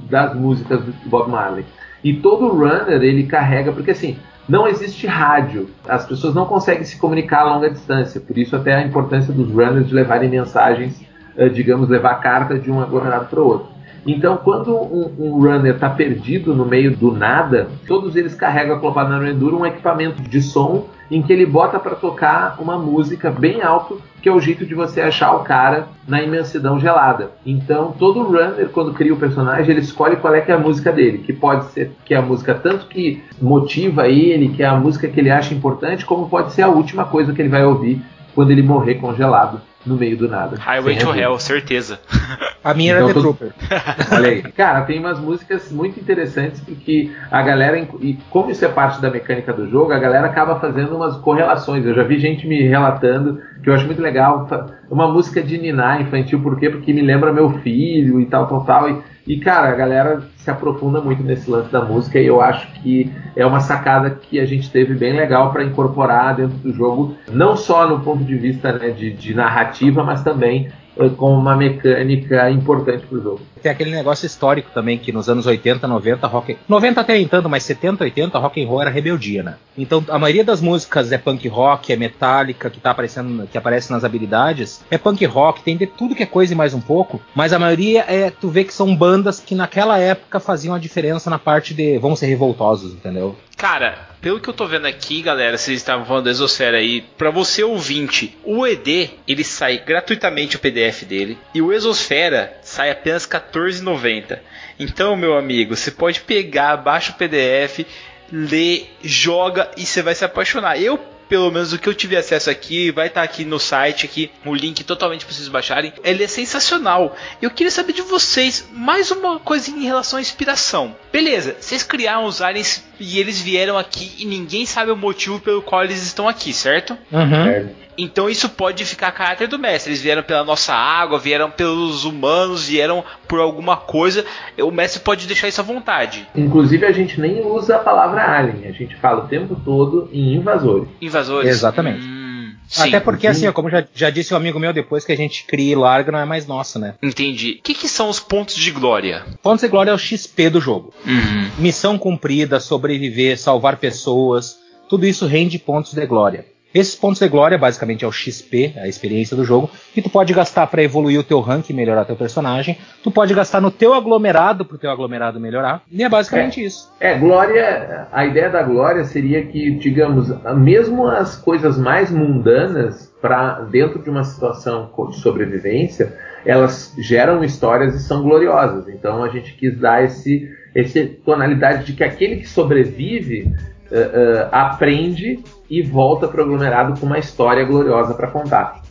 das músicas do Bob Marley. E todo runner ele carrega, porque assim, não existe rádio. As pessoas não conseguem se comunicar a longa distância. Por isso até a importância dos runners de levarem mensagens, eh, digamos, levar carta de um aglomerado para o outro. Então, quando um, um runner está perdido no meio do nada, todos eles carregam acoplado na Enduro um equipamento de som em que ele bota para tocar uma música bem alto, que é o jeito de você achar o cara na imensidão gelada. Então, todo runner, quando cria o personagem, ele escolhe qual é que é a música dele, que pode ser que é a música tanto que motiva ele, que é a música que ele acha importante, como pode ser a última coisa que ele vai ouvir quando ele morrer congelado no meio do nada. Highway to. Hell, certeza. A minha Então, era The Trooper. (laughs) Olha aí. Cara, tem umas músicas muito interessantes porque a galera, e como isso é parte da mecânica do jogo, a galera acaba fazendo umas correlações. Eu já vi gente me relatando que eu acho muito legal. Uma música de Niná infantil, por quê? Porque me lembra meu filho e tal, tal, tal. E, e, cara, a galera se aprofunda muito nesse lance da música e eu acho que é uma sacada que a gente teve bem legal para incorporar dentro do jogo, não só no ponto de vista né, de, de narrativa, mas também eh, como uma mecânica importante pro jogo. Tem aquele negócio histórico também que nos anos 80, 90, rock. 90 até nem tanto, mas 70, 80, rock and roll era rebeldia, né? Então a maioria das músicas é punk rock, é metálica, que tá aparecendo, que aparece nas habilidades, é punk rock, tem de tudo que é coisa e mais um pouco, mas a maioria é tu vê que são bandas que naquela época faziam a diferença na parte de vamos ser revoltosos, entendeu? Cara, pelo que eu tô vendo aqui, galera, vocês estavam falando da Exosfera aí, pra você ouvinte, o ED, ele sai gratuitamente o PDF dele, e o Exosfera sai apenas R$14,90. Então, meu amigo, você pode pegar, baixa o PDF, lê, joga e você vai se apaixonar. Eu pelo menos o que eu tive acesso aqui, vai estar aqui no site aqui, o link totalmente para vocês baixarem. Ele é sensacional. Eu queria saber de vocês mais uma coisinha em relação à inspiração. Beleza, vocês criaram aliens e eles vieram aqui e ninguém sabe o motivo pelo qual eles estão aqui, certo? Uhum. Então isso pode ficar a caráter do mestre. Eles vieram pela nossa água, vieram pelos humanos, vieram por alguma coisa. O mestre pode deixar isso à vontade. Inclusive, a gente nem usa a palavra alien, a gente fala o tempo todo em invasores. Invasores. Exatamente. Sim. Até porque, sim. assim, como já, já disse um amigo meu, depois que a gente cria e larga, não é mais nossa, né? Entendi. O que, que são os pontos de glória? Pontos de glória é o XP do jogo. Uhum. Missão cumprida, sobreviver, salvar pessoas, tudo isso rende pontos de glória. Esses pontos de glória, basicamente, é o XP, a experiência do jogo, que tu pode gastar para evoluir o teu rank e melhorar teu personagem. Tu pode gastar no teu aglomerado pro teu aglomerado melhorar. E é basicamente isso. É, glória, a ideia da glória seria que, digamos, mesmo as coisas mais mundanas, para dentro de uma situação de sobrevivência, elas geram histórias e são gloriosas. Então a gente quis dar esse, esse tonalidade de que aquele que sobrevive uh, aprende e volta para o aglomerado com uma história gloriosa para contar.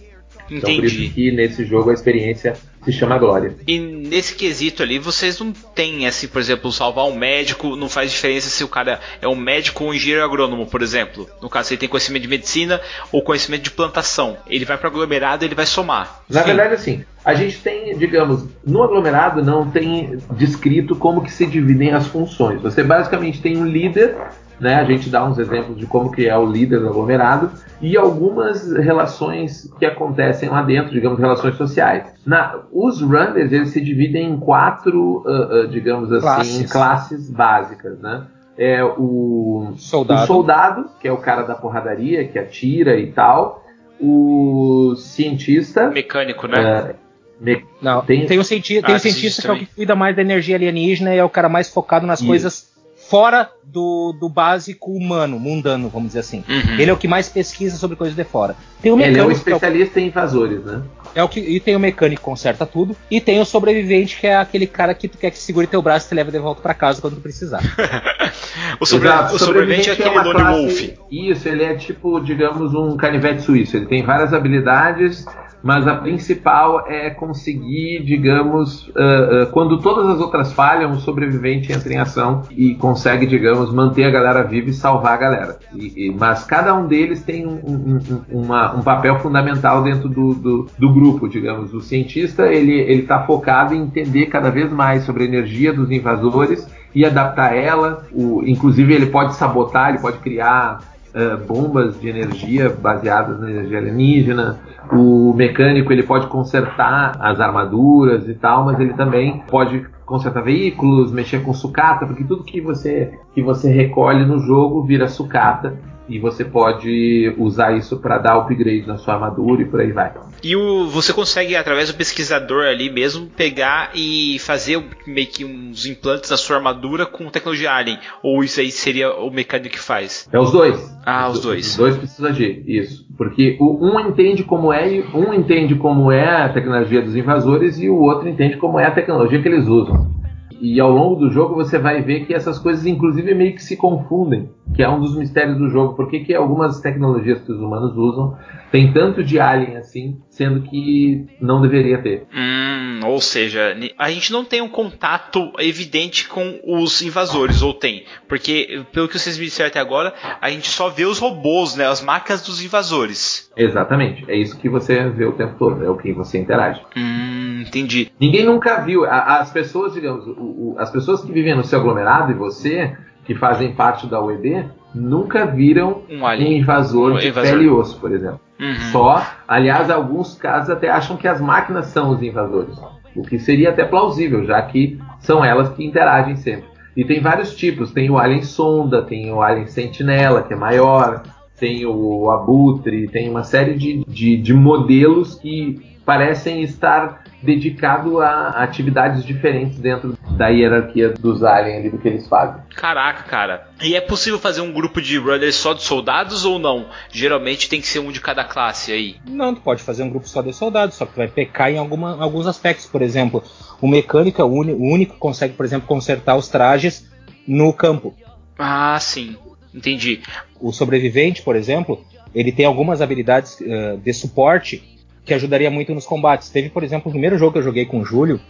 Então por Entendi. isso que nesse jogo a experiência se chama Glória. E nesse quesito ali, vocês não têm, assim, por exemplo, salvar um médico, não faz diferença se o cara é um médico ou um engenheiro agrônomo, por exemplo. No caso, se ele tem conhecimento de medicina ou conhecimento de plantação. Ele vai para aglomerado e ele vai somar. Na Sim. verdade, assim, a gente tem, digamos, no aglomerado não tem descrito como que se dividem as funções. Você basicamente tem um líder né? A gente dá uns exemplos de como que é o líder do aglomerado e algumas relações que acontecem lá dentro, digamos, relações sociais. Na, os runners, eles se dividem em quatro, uh, uh, digamos assim, classes. classes básicas, né? É o soldado. o soldado, que é o cara da porradaria, que atira e tal. O cientista. Mecânico, né? Uh, me... Não, tem, tem o, cienti ah, tem o cientista que é o que cuida mais da energia alienígena e é o cara mais focado nas Isso. coisas fora do, do básico humano, mundano, vamos dizer assim. Uhum. Ele é o que mais pesquisa sobre coisas de fora. Tem o mecânico, Ele é um especialista é o... em invasores, né? É o que, e tem o mecânico que conserta tudo. E tem o sobrevivente, que é aquele cara que tu quer que segure teu braço e te leva de volta para casa quando tu precisar. (laughs) o, sobre, o, sobrevivente é aquele é Lone classe, Wolf. Isso, ele é tipo, digamos, um canivete suíço. Ele tem várias habilidades mas a principal é conseguir, digamos, uh, uh, quando todas as outras falham, o sobrevivente entra em ação e consegue, digamos, manter a galera viva e salvar a galera. E, e, mas cada um deles tem um, um, uma, um papel fundamental dentro do, do, do, grupo, digamos. O cientista ele está focado em entender cada vez mais sobre a energia dos invasores e adaptar ela. O, inclusive ele pode sabotar, ele pode criar uh, bombas de energia baseadas na energia alienígena. O mecânico ele pode consertar as armaduras e tal, mas ele também pode consertar veículos, mexer com sucata, porque tudo que você que você recolhe no jogo vira sucata e você pode usar isso para dar upgrade na sua armadura e por aí vai. E o, você consegue, através do pesquisador ali mesmo, pegar e fazer meio que uns implantes na sua armadura com tecnologia Alien? Ou isso aí seria o mecânico que faz? É os dois. Ah, os, os dois. Os dois precisam agir, isso. Porque o, um entende como é um entende como é a tecnologia dos invasores e o outro entende como é a tecnologia que eles usam. E ao longo do jogo você vai ver que essas coisas, inclusive, meio que se confundem, que é um dos mistérios do jogo. Por que, algumas tecnologias que os humanos usam tem tanto de alien assim, sendo que não deveria ter? Hum, ou seja, a gente não tem um contato evidente com os invasores, ou tem? Porque, pelo que vocês me disseram até agora, a gente só vê os robôs, né, as marcas dos invasores. Exatamente, é isso que você vê o tempo todo, é o que você interage. Hum, entendi. Ninguém nunca viu, as pessoas, digamos, o, o, as pessoas que vivem no seu aglomerado e você, que fazem parte da UED, nunca viram um, um invasor um de invasor. pele e osso, por exemplo. Uhum. Só, aliás, alguns casos até acham que as máquinas são os invasores, o que seria até plausível, já que são elas que interagem sempre. E tem vários tipos, tem o alien sonda, tem o alien sentinela, que é maior, tem o abutre, tem uma série de, de, de modelos que parecem estar dedicado a atividades diferentes dentro da hierarquia dos aliens ali do que eles fazem. Caraca, cara. E é possível fazer um grupo de runners só de soldados ou não? Geralmente tem que ser um de cada classe aí. Não, tu pode fazer um grupo só de soldados, só que tu vai pecar em alguma, alguns aspectos. Por exemplo, o mecânico é o, o único que consegue, por exemplo, consertar os trajes no campo. Ah, sim. Entendi. O sobrevivente, por exemplo, ele tem algumas habilidades uh, de suporte que ajudaria muito nos combates. Teve, por exemplo, o primeiro jogo que eu joguei com o Júlio,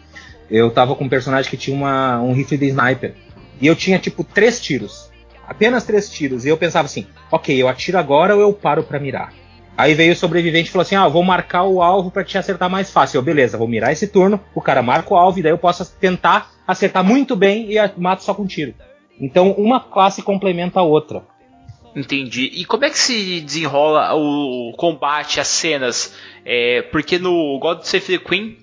eu tava com um personagem que tinha uma, um rifle de sniper. E eu tinha, tipo, três tiros. Apenas três tiros. E eu pensava assim, ok, eu atiro agora ou eu paro para mirar? Aí veio o sobrevivente e falou assim: Ah, vou marcar o alvo para te acertar mais fácil. Eu, beleza, vou mirar esse turno, o cara marca o alvo e daí eu posso tentar acertar muito bem e mato só com tiro. Então uma classe complementa a outra. Entendi. E como é que se desenrola o combate, as cenas? É, porque no God Save the Queen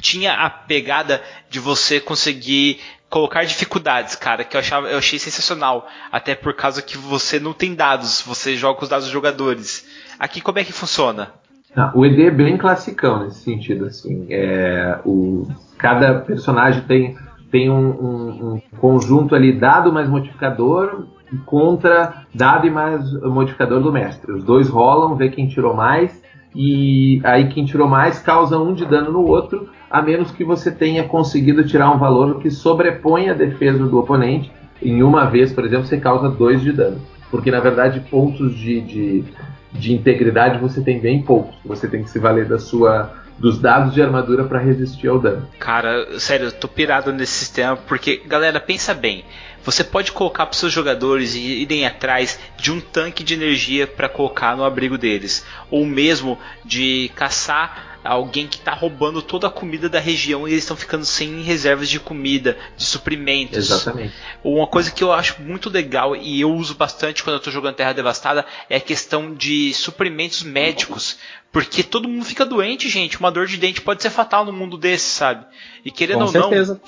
tinha a pegada de você conseguir colocar dificuldades, cara, que eu, achava, eu achei sensacional. Até por causa que você não tem dados, você joga os dados dos jogadores. Aqui como é que funciona? Ah, o ED é bem classicão nesse sentido, assim. É, o, cada personagem tem, tem um, um, um conjunto ali dado mais modificador contra dado e mais modificador do mestre. Os dois rolam, vê quem tirou mais e aí quem tirou mais causa um de dano no outro, a menos que você tenha conseguido tirar um valor que sobrepõe a defesa do oponente. Em uma vez, por exemplo, você causa dois de dano. Porque na verdade pontos de, de, de integridade você tem bem poucos. Você tem que se valer da sua dos dados de armadura para resistir ao dano. Cara, sério, eu tô pirado nesse sistema porque, galera, pensa bem. Você pode colocar para seus jogadores irem atrás de um tanque de energia para colocar no abrigo deles, ou mesmo de caçar alguém que está roubando toda a comida da região e eles estão ficando sem reservas de comida, de suprimentos. Exatamente. Uma coisa que eu acho muito legal e eu uso bastante quando eu estou jogando Terra Devastada é a questão de suprimentos médicos. Porque todo mundo fica doente, gente. Uma dor de dente pode ser fatal no mundo desse, sabe? E querendo Com ou certeza.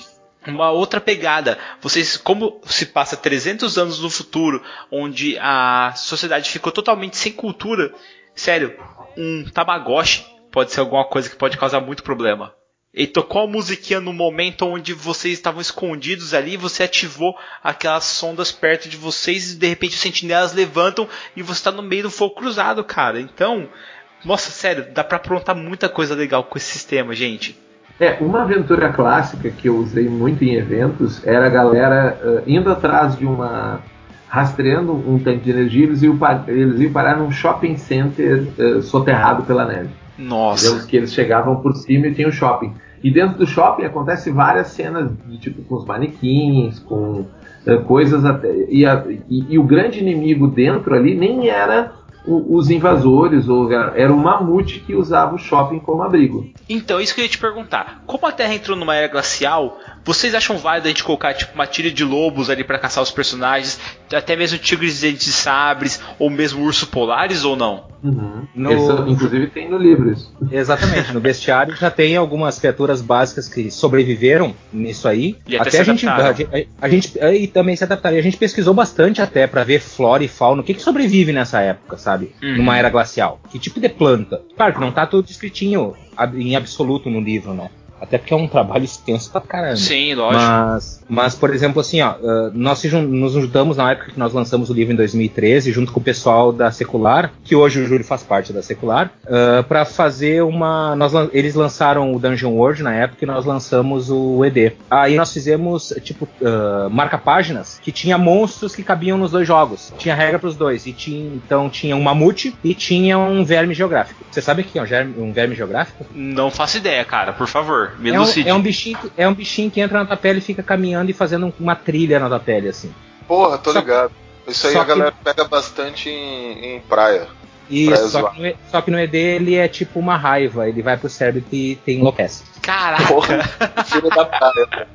não, uma outra pegada. Vocês, como se passa 300 anos no futuro, onde a sociedade ficou totalmente sem cultura, sério, um Tamagotchi pode ser alguma coisa que pode causar muito problema. E tocou a musiquinha no momento onde vocês estavam escondidos ali, você ativou aquelas sondas perto de vocês e de repente os sentinelas levantam e você está no meio do fogo cruzado, cara. Então, nossa, sério, dá pra aprontar muita coisa legal com esse sistema, gente. É, uma aventura clássica que eu usei muito em eventos era a galera uh, indo atrás de uma. rastreando um tanque de energia, eles iam, eles iam parar num shopping center uh, soterrado pela neve. Nossa. Que eles chegavam por cima e tinha o shopping. E dentro do shopping acontece várias cenas de tipo com os manequins, com uh, coisas até. E, a, e, e, o grande inimigo dentro ali nem era os invasores, ou era o mamute que usava o shopping como abrigo. Então, isso que eu ia te perguntar. Como a Terra entrou numa era glacial, vocês acham válido a gente colocar tipo uma tira de lobos ali para caçar os personagens, até mesmo tigres de dentes sabres, ou mesmo urso polares ou não? Uhum. No... Esse, inclusive tem no livro isso. Exatamente, no bestiário já tem algumas criaturas básicas que sobreviveram nisso aí. E até, até a, gente, a, a, gente e também se adaptaria. A gente pesquisou bastante até para ver flora e fauna, o que, que sobrevive nessa época, sabe? Uhum. Numa era glacial. Que tipo de planta? Claro que não tá tudo escritinho em absoluto no livro, né? Até porque é um trabalho extenso pra caramba. Sim, lógico. Mas, mas por exemplo, assim, ó, nós nos juntamos na época que nós lançamos o livro em 2013, junto com o pessoal da Secular, que hoje o Júlio faz parte da Secular, uh, para fazer uma. Nós, eles lançaram o Dungeon World na época e nós lançamos o ED. Aí nós fizemos, tipo, uh, marca-páginas que tinha monstros que cabiam nos dois jogos. Tinha regra para os dois. E tinha, então tinha um mamute e tinha um verme geográfico. Você sabe o que é um, germe, um verme geográfico? Não faço ideia, cara, por favor. É, um, é um, bichinho, é um bichinho que entra na tua pele e fica caminhando e fazendo uma trilha na tua pele, assim. Porra, tô só, ligado. Isso aí a galera que... pega bastante em, em praia. Isso, só que, no, só que, no, ED ele é tipo uma raiva, ele vai pro cérebro e tem enlouquece. Caraca! Porra, prefiro da praia. (laughs)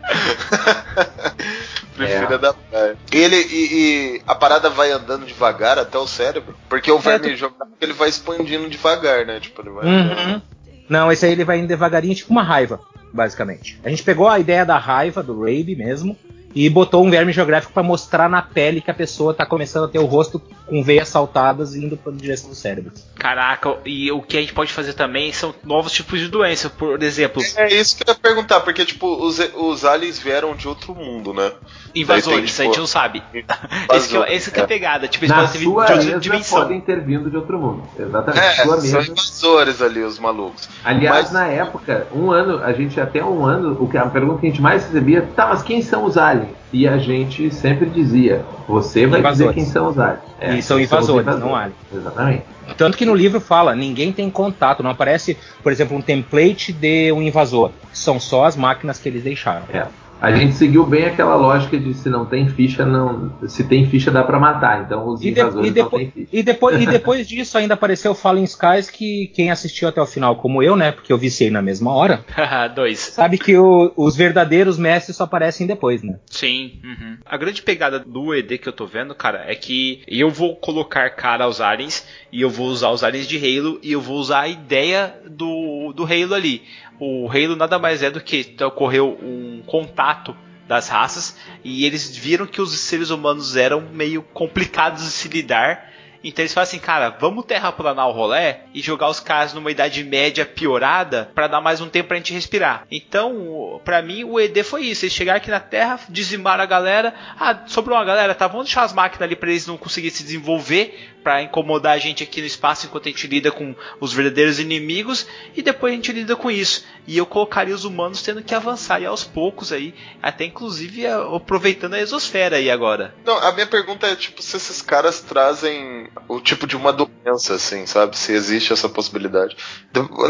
prefiro é. da praia. Ele, e, e, a parada vai andando devagar até o cérebro? Porque o verme é, tu... ele vai expandindo devagar, né? Tipo, ele vai uhum. Não, esse aí ele vai indo devagarinho, tipo uma raiva, basicamente. A gente pegou a ideia da raiva, do Rabe mesmo, e botou um verme geográfico para mostrar na pele que a pessoa tá começando a ter o rosto com veias saltadas indo para direção do cérebro. Caraca, e o que a gente pode fazer também são novos tipos de doença, por exemplo. É isso que eu ia perguntar, porque tipo, os, os aliens vieram de outro mundo, né? Invasores, tem, tipo, a gente não sabe. (laughs) (laughs) esse que, é, esse que é a pegada, tipo, eles podem sua de outra dimensão. podem ter vindo de outro mundo. Exatamente. É, sua são mesa... invasores ali, os malucos. Aliás, mas... na época, um ano, a gente até um ano, o que a pergunta que a gente mais recebia, tá, mas quem são os aliens? E a gente sempre dizia, você vai invasores. dizer quem são os aliens. É, e são invasores, invasores, não aliens. Exatamente. Tanto que no livro fala, ninguém tem contato, não aparece, por exemplo, um template de um invasor. São só as máquinas que eles deixaram. É. A gente seguiu bem aquela lógica de se não tem ficha, não. Se tem ficha, dá para matar. Então os e invasores de, e depois, não têm ficha. E depois, e (laughs) depois disso ainda apareceu Fallen Skies, que quem assistiu até o final, como eu, né? Porque eu viciei na mesma hora. (laughs) Dois. Sabe que o, os verdadeiros mestres só aparecem depois, né? Sim. Uhum. A grande pegada do ED que eu tô vendo, cara, é que eu vou colocar cara aos aliens e eu vou usar os aliens de Halo e eu vou usar a ideia do, do Halo ali o Halo nada mais é do que ocorreu um contato das raças e eles viram que os seres humanos eram meio complicados de se lidar. Então eles falam assim, cara, vamos terraplanar o rolé e jogar os caras numa idade média piorada para dar mais um tempo pra gente respirar. Então, para mim, o ED foi isso. Eles chegaram aqui na Terra, dizimaram a galera. Ah, sobrou uma galera, tá? Vamos deixar as máquinas ali pra eles não conseguirem se desenvolver para incomodar a gente aqui no espaço enquanto a gente lida com os verdadeiros inimigos e depois a gente lida com isso. E eu colocaria os humanos tendo que avançar e aos poucos aí, até inclusive aproveitando a exosfera aí agora. Não, a minha pergunta é tipo se esses caras trazem o tipo de uma doença, assim, sabe? Se existe essa possibilidade.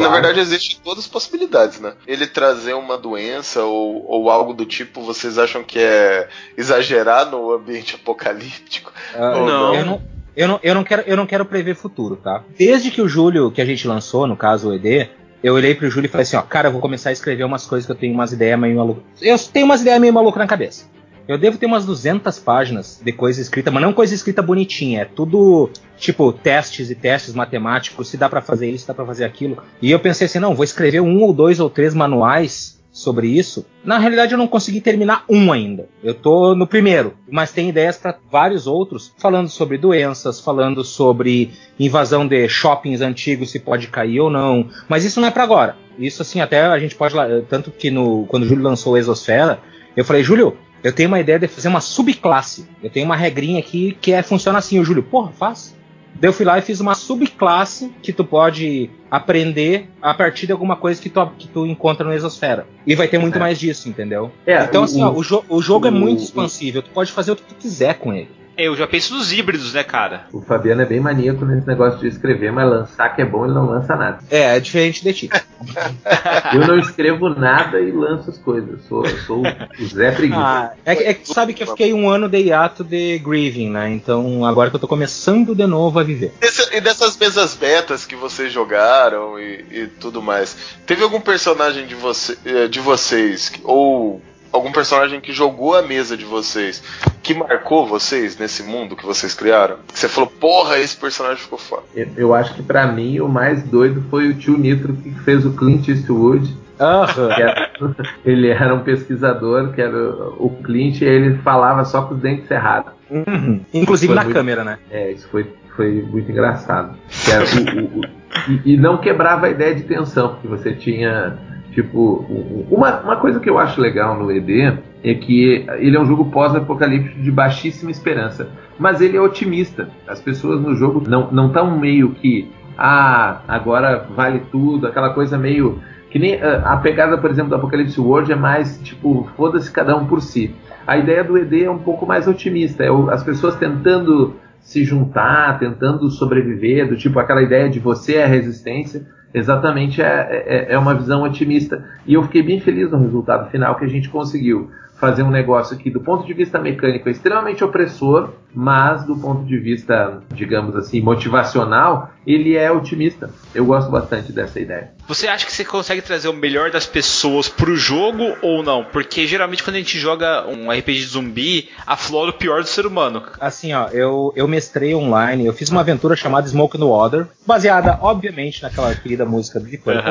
Na verdade, existem todas as possibilidades, né? Ele trazer uma doença ou, ou algo do tipo, vocês acham que é exagerar no ambiente (laughs) apocalíptico? Uh, não. não? Eu não. Eu não, eu, não quero, eu não quero prever futuro, tá? Desde que o Júlio, que a gente lançou, no caso o ED, eu olhei pro Júlio e falei assim, ó, cara, eu vou começar a escrever umas coisas que eu tenho umas ideias meio malucas. Eu tenho umas ideias meio malucas na cabeça. Eu devo ter umas 200 páginas de coisa escrita, mas não coisa escrita bonitinha. É tudo tipo testes e testes matemáticos. Se dá para fazer isso, se dá para fazer aquilo. E eu pensei assim, não, vou escrever um ou dois ou três manuais sobre isso. Na realidade, eu não consegui terminar um ainda. Eu tô no primeiro, mas tem ideias para vários outros, falando sobre doenças, falando sobre invasão de shoppings antigos, se pode cair ou não. Mas isso não é para agora. Isso assim, até a gente pode tanto que no quando o Júlio lançou o Exosfera, eu falei, Júlio, eu tenho uma ideia de fazer uma subclasse. Eu tenho uma regrinha aqui que é funciona assim, o Júlio, porra, faz. Daí eu fui lá e fiz uma subclasse que tu pode aprender a partir de alguma coisa que tu, que tu encontra no Exosfera. E vai ter muito é. mais disso, entendeu? É, então, o, assim, ó, o, jo o jogo é o, é muito expansível, tu pode fazer o que tu quiser com ele. Eu já penso nos híbridos, né, cara? O Fabiano é bem maníaco nesse negócio de escrever, mas lançar que é bom, ele não lança nada. É, é diferente de ti. (laughs) eu não escrevo nada e lanço as coisas. Sou, sou o Zé Preguiça. Ah, é, é, que tu sabe que eu fiquei um ano de hiato de Grieving, né? Então agora que eu tô começando de novo a viver. Esse, e dessas mesas betas que vocês jogaram e, e, tudo mais, teve algum personagem de, você, eh, de vocês, ou algum personagem que jogou a mesa de vocês, que marcou vocês nesse mundo que vocês criaram? Que você falou, porra, esse personagem ficou foda. Eu, eu acho que para mim o mais doido foi o tio Nitro que fez o Clint Eastwood. Uhum. Era, (laughs) ele era um pesquisador, que era o Clint, e ele falava só com os dentes cerrados. Uhum. Inclusive na muito, câmera, né? É, isso foi, foi muito engraçado. O, o, o, e, e não quebrava a ideia de tensão, porque você tinha Tipo, uma, uma coisa que eu acho legal no ED é que ele é um jogo pós-apocalíptico de baixíssima esperança, mas ele é otimista. As pessoas no jogo não estão meio que, ah, agora vale tudo, aquela coisa meio. Que nem a pegada, por exemplo, do Apocalipse World é mais tipo, foda-se cada um por si. A ideia do ED é um pouco mais otimista, é as pessoas tentando se juntar, tentando sobreviver, do tipo aquela ideia de você é a resistência exatamente é, é, é, uma visão otimista. E eu fiquei bem feliz no resultado final que a gente conseguiu fazer um negócio que, do ponto de vista mecânico, é extremamente opressor, mas do ponto de vista, digamos assim, motivacional, ele é otimista. Eu gosto bastante dessa ideia. Você acha que você consegue trazer o melhor das pessoas pro jogo ou não? Porque geralmente quando a gente joga um RPG de zumbi, aflora o pior do ser humano. Assim, ó, eu, eu mestrei online, eu fiz uma aventura chamada Smoke no Water, baseada, obviamente, naquela querida música do Deep Purple.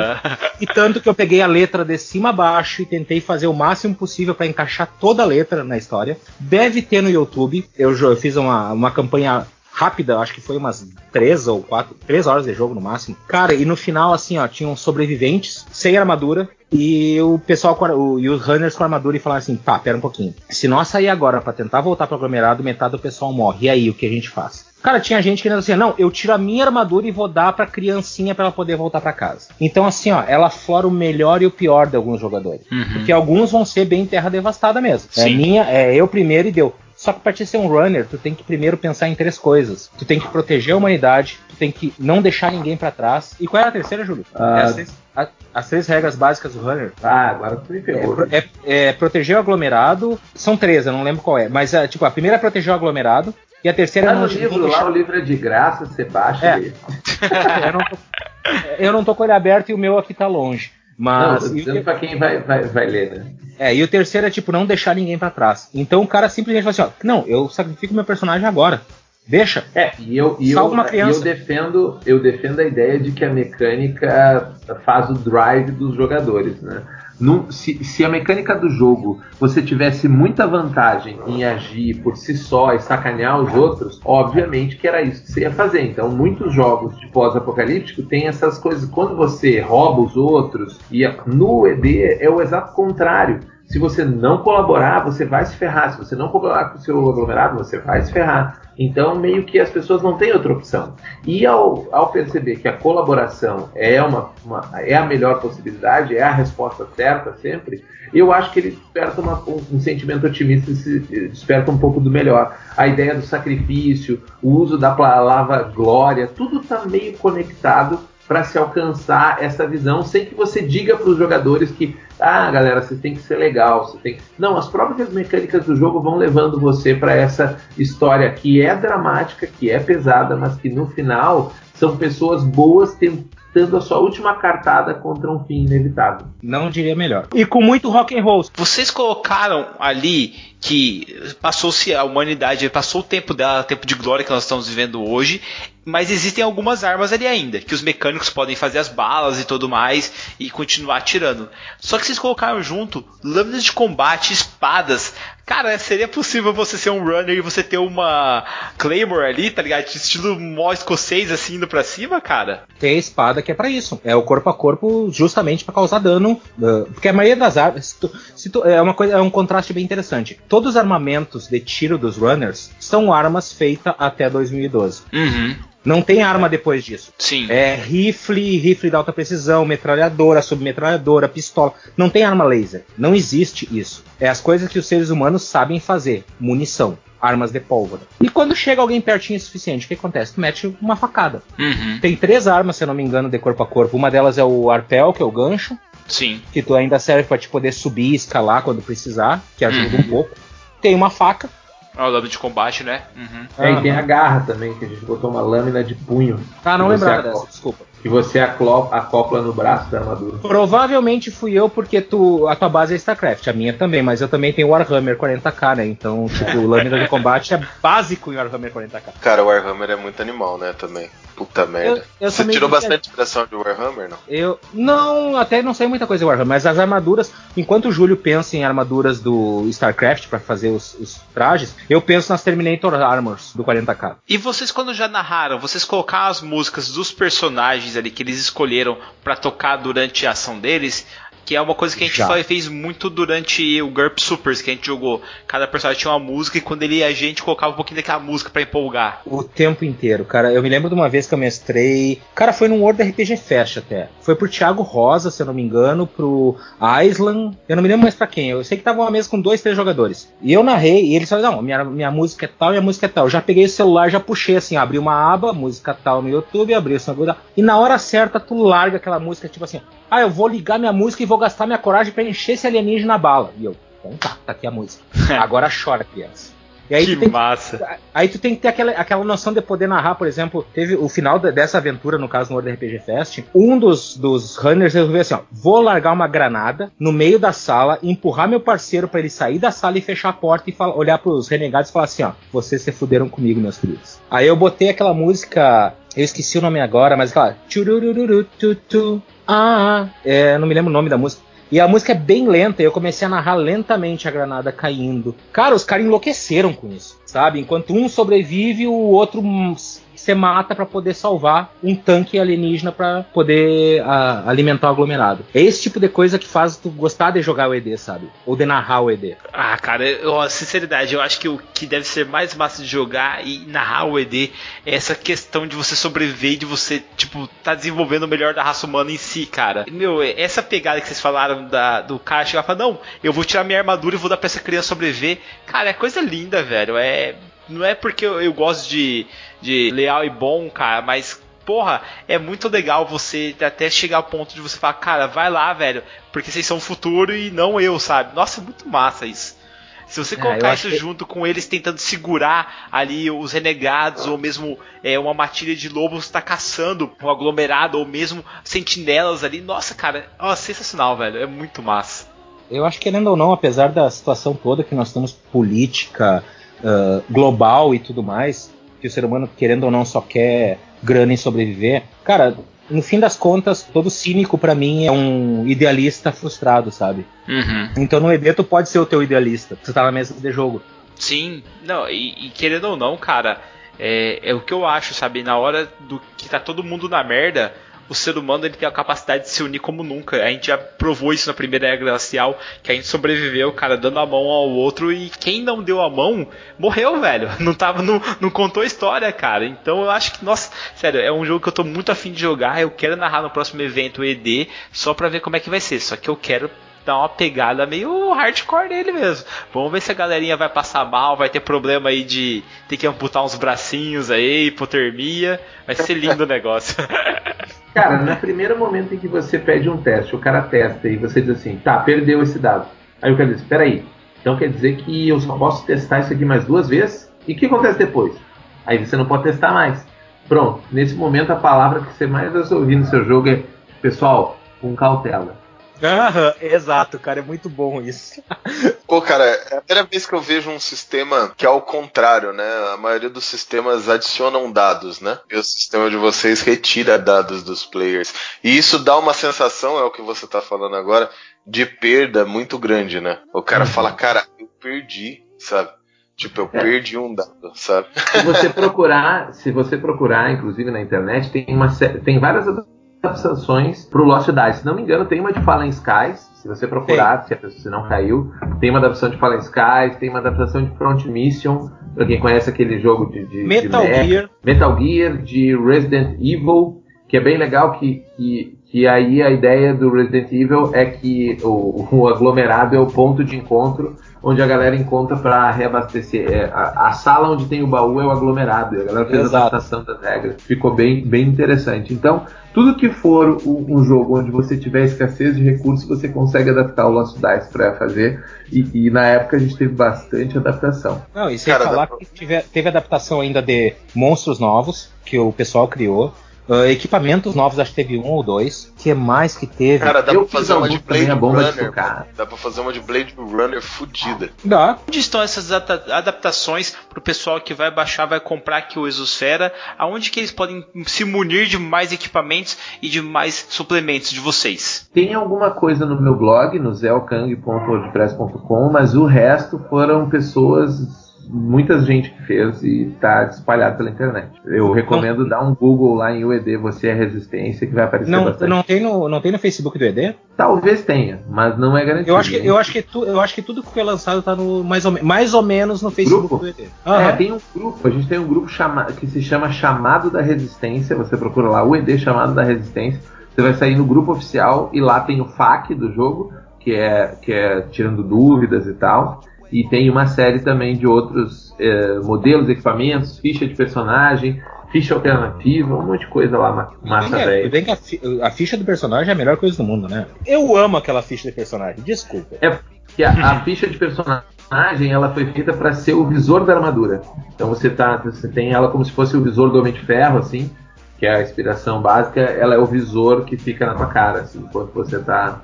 E tanto que eu peguei a letra de cima a baixo e tentei fazer o máximo possível para encaixar toda a letra na história. Deve ter no YouTube. Eu, eu fiz uma, uma campanha rápida, acho que foi umas três ou quatro, três horas de jogo no máximo. Cara, e no final, assim, ó, tinham sobreviventes sem armadura. E o pessoal o, e os runners com armadura e falaram assim: tá, pera um pouquinho. Se nós sair agora para tentar voltar pro aglomerado, metade do pessoal morre. E aí, o que a gente faz? Cara, tinha gente que assim, não, eu tiro a minha armadura e vou dar pra criancinha para ela poder voltar para casa. Então, assim, ó, ela flora o melhor e o pior de alguns jogadores. Uhum. Porque alguns vão ser bem terra devastada mesmo. É Sim. É minha, é eu primeiro e deu. Só que para te ser um runner, tu tem que primeiro pensar em três coisas. Tu tem que proteger a humanidade, tu tem que não deixar ninguém para trás. E qual é a terceira, Júlio? Ah. É as, três, a, as, três, regras básicas do runner. Ah, agora tu me ferrou. É, é, é, proteger o aglomerado. São três, eu não lembro qual é. Mas, é, tipo, a primeira é proteger o aglomerado. E a terceira é não, livro, lá o livro é de graça, você baixa é. (laughs) eu, não tô, eu não tô com ele aberto e o meu aqui tá longe. Mas. Não, dizendo pra quem vai, vai, vai ler, né? É, e o terceiro é tipo não deixar ninguém para trás. Então o cara simplesmente fala assim, ó, não, eu sacrifico meu personagem agora. Deixa. É, e eu, e eu, uma criança. eu defendo, eu defendo a ideia de que a mecânica faz o drive dos jogadores, né? Num, se, se, a mecânica do jogo você tivesse muita vantagem em agir por si só e sacanear os outros, obviamente que era isso que você ia fazer. Então, muitos jogos de pós-apocalíptico têm essas coisas. Quando você rouba os outros, e no ED é o exato contrário Se você não colaborar, você vai se ferrar. Se você não colaborar com o seu aglomerado, você vai se ferrar. Então, meio que as pessoas não têm outra opção. E ao, ao perceber que a colaboração é, uma, uma, é a melhor possibilidade, é a resposta certa sempre, eu acho que ele desperta uma, um, um, sentimento otimista e se desperta um pouco do melhor. A ideia do sacrifício, o uso da palavra glória, tudo está meio conectado para se alcançar essa visão sem que você diga para os jogadores que ah, galera, você tem que ser legal, você tem Não, as próprias mecânicas do jogo vão levando você para essa história que é dramática, que é pesada, mas que no final são pessoas boas tentando a sua última cartada contra um fim inevitável. Não diria melhor. E com muito rock and roll. Vocês colocaram ali que passou-se a humanidade, passou o tempo dela, o tempo de glória que nós estamos vivendo hoje, mas existem algumas armas ali ainda, que os mecânicos podem fazer as balas e tudo mais e continuar atirando. Só que vocês colocaram junto lâminas de combate, espadas. Cara, seria possível você ser um runner e você ter uma Claymore ali, tá ligado? Estilo mó escocês assim indo pra cima, cara? Tem a espada que é para isso. É o corpo a corpo justamente para causar dano. Uh, porque a maioria das armas. Se tu, se tu, é, uma coisa, é um contraste bem interessante. Todos os armamentos de tiro dos runners são armas feitas até 2012. Uhum. Não tem arma depois disso. Sim. É rifle, rifle de alta precisão, metralhadora, submetralhadora, pistola. Não tem arma laser. Não existe isso. É as coisas que os seres humanos sabem fazer. Munição. Armas de pólvora. E quando chega alguém pertinho o suficiente, o que acontece? Tu mete uma facada. Uhum. Tem três armas, se eu não me engano, de corpo a corpo. Uma delas é o arpel, que é o gancho. Sim. Que tu ainda serve para te poder subir e escalar quando precisar, que ajuda uhum. um pouco. Tem uma faca, ah, o lâmina de combate, né? Uhum. É, e tem a garra também, que a gente botou uma lâmina de punho. Ah, não lembrava dessa, desculpa que você acopla no braço da armadura. Provavelmente fui eu, porque tu, a tua base é StarCraft, a minha também, mas eu também tenho Warhammer 40k, né? Então, tipo, (laughs) lâmina de combate é básico em Warhammer 40k. Cara, o Warhammer é muito animal, né? Também. Puta merda. Eu, eu você tirou bastante inspiração de Warhammer, não? Eu. Não, até não sei muita coisa de Warhammer, mas as armaduras, enquanto o Júlio pensa em armaduras do StarCraft para fazer os, os, trajes, eu penso nas Terminator Armors do 40k. E vocês, quando já narraram, vocês colocaram as músicas dos personagens personagens ali que eles escolheram para tocar durante a ação deles, que é uma coisa que a gente Já. fez muito durante o GURP Supers que a gente jogou. Cada personagem tinha uma música e quando ele ia, a gente colocava um pouquinho daquela música para empolgar. O tempo inteiro, cara. Eu me lembro de uma vez que eu mestrei. Cara, foi num World RPG Fest até. Foi pro Thiago Rosa, se eu não me engano, pro Island. Eu não me lembro mais pra quem. Eu sei que tava uma mesa com dois, três jogadores. E eu narrei e eles falaram: não, minha, minha música é tal, minha música é tal. Eu já peguei o celular, já puxei assim, abri uma aba, música tal no YouTube, abri o celular. E na hora certa, tu larga aquela música, tipo assim, ah, eu vou ligar minha música e vou gastar minha coragem para encher esse alienígena na bala. E eu, então tá, tá aqui a música. (laughs) Agora chora, criança. E aí que massa. aí tu tem que ter aquela, aquela noção de poder narrar, por exemplo, teve o final dessa aventura, no caso no World RPG Fest, um dos, dos runners resolveu assim, ó, vou largar uma granada no meio da sala, empurrar meu parceiro para ele sair da sala e fechar a porta e fala, olhar pros renegados e falar assim, ó, vocês se fuderam comigo, meus queridos. Aí eu botei aquela música, eu esqueci o nome agora, mas aquela ah, é, não me lembro o nome da música. E a música é bem lenta, e eu comecei a narrar lentamente a granada caindo. Cara, os caras enlouqueceram com isso, sabe? Enquanto um sobrevive, o outro você mata para poder salvar um tanque alienígena para poder a, alimentar o aglomerado. É esse tipo de coisa que faz tu gostar de jogar o ED, sabe? Ou de narrar o ED. Ah, cara, eu, sinceridade, eu acho que o que deve ser mais massa de jogar e narrar o ED é essa questão de você sobreviver, de você, tipo, tá desenvolvendo o melhor da raça humana em si, cara. Meu, essa pegada que vocês falaram da, do cara chegar e falar, não, eu vou tirar minha armadura e vou dar pra essa criança sobreviver. Cara, é coisa linda, velho. É não é porque eu, eu gosto de, de leal e bom, cara, mas porra, é muito legal você até chegar ao ponto de você falar, cara, vai lá, velho, porque vocês são o futuro e não eu, sabe? Nossa, é muito massa isso. Se você é, colocar isso que... junto com eles tentando segurar ali os renegados, ou mesmo é, uma matilha de lobos está caçando um aglomerado, ou mesmo sentinelas ali, nossa, cara, ó, sensacional, velho. É muito massa. Eu acho que, querendo ou não, apesar da situação toda que nós temos política, uh, global e tudo mais, que o ser humano, querendo ou não, só quer grana e sobreviver. Cara, no fim das contas, todo cínico para mim é um idealista frustrado, sabe? Uhum. Então no ED tu pode ser o teu idealista, você tá na mesa de jogo. Sim, não, e, e querendo ou não, cara, é, é, o que eu acho, sabe? Na hora do que tá todo mundo na merda, o ser humano ele tem a capacidade de se unir como nunca. A gente já provou isso na primeira era glacial, que a gente sobreviveu, cara, dando a mão ao outro e quem não deu a mão morreu, velho. (laughs) Não tava, não, não contou a história, cara. Então eu acho que, nossa, sério, é um jogo que eu tô muito afim de jogar. Eu quero narrar no próximo evento ED só pra ver como é que vai ser. Só que eu quero dar uma pegada meio hardcore nele mesmo. Vamos ver se a galerinha vai passar mal, vai ter problema aí de ter que amputar uns bracinhos aí, hipotermia. Vai ser lindo o negócio. (laughs) Cara, no primeiro momento em que você pede um teste, o cara testa e você diz assim, tá, perdeu esse dado. Aí o cara diz, peraí, então quer dizer que eu só posso testar isso aqui mais duas vezes? E o que acontece depois? Aí você não pode testar mais. Pronto, nesse momento a palavra que você mais vai ouvir no seu jogo é, pessoal, com cautela. Aham, exato, cara, é muito bom isso. (laughs) Pô, cara, é a primeira vez que eu vejo um sistema que é ao contrário, né? A maioria dos sistemas adicionam dados, né? E o sistema de vocês retira dados dos players. E isso dá uma sensação, é o que você tá falando agora, de perda muito grande, né? O cara Uhum. fala, cara, eu perdi, sabe? Tipo, eu É. perdi um dado, sabe? Se você (laughs) procurar, se você procurar, inclusive na internet, tem uma tem várias adaptações pro Lost Dice. Se não me engano, tem uma de Fallen Skies. Se você procurar, se a pessoa se não caiu, tem uma adaptação de Fallen Skies, tem uma adaptação de Front Mission, pra quem conhece aquele jogo de, de Metal de. Gear. Metal Gear, de Resident Evil, que é bem legal que, que, que aí a ideia do Resident Evil é que o, (laughs) o aglomerado é o ponto de encontro onde a galera encontra para reabastecer. É, a, a sala onde tem o baú é o aglomerado, e a galera fez Exato. a adaptação das regras. Ficou bem, bem interessante. Então, tudo que for um, um jogo onde você tiver escassez de recursos, você consegue adaptar o Lost Dice para fazer. E, e na época a gente teve bastante adaptação. Não, e sem Cara, falar que tive- teve adaptação ainda de monstros novos, que o pessoal criou. Ah, equipamentos novos, acho que teve um ou dois. O que mais que teve? Cara, dá Eu pra fazer uma de Blade de Runner. Dá pra fazer uma de Blade Runner fudida. Dá. Onde estão essas adapta- adaptações pro pessoal que vai baixar, vai comprar aqui o Exosfera? Aonde que eles podem se munir de mais equipamentos e de mais suplementos de vocês? Tem alguma coisa no meu blog, no zelkang.wordpress.com, mas o resto foram pessoas, muita gente que fez e está espalhado pela internet. Eu recomendo dar um Google lá em UED, você é resistência, que vai aparecer Não, bastante. não, tem no, não tem no Facebook do ED? Talvez tenha, mas não é garantido. Eu acho que, hein? eu acho que, tu- eu acho que tudo que foi lançado tá no, mais, ou, mais ou menos no Facebook Grupo? do ED. É, Aham. tem um grupo, a gente tem um grupo chama, que se chama Chamado da Resistência, você procura lá, UED Chamado da Resistência, você vai sair no grupo oficial e lá tem o FAQ do jogo, que é, que é tirando dúvidas e tal, e tem uma série também de outros eh, modelos, equipamentos, ficha de personagem, ficha alternativa, um monte de coisa lá, ma- massa que- velha. bem que a, a ficha do personagem é a melhor coisa do mundo, né? Eu amo aquela ficha de personagem, desculpa. É que a, a ficha de personagem ela foi feita para ser o visor da armadura. Então você tá, você tem ela como se fosse o visor do Homem de Ferro, assim, que é a inspiração básica. Ela é o visor que fica na tua cara, assim, enquanto você tá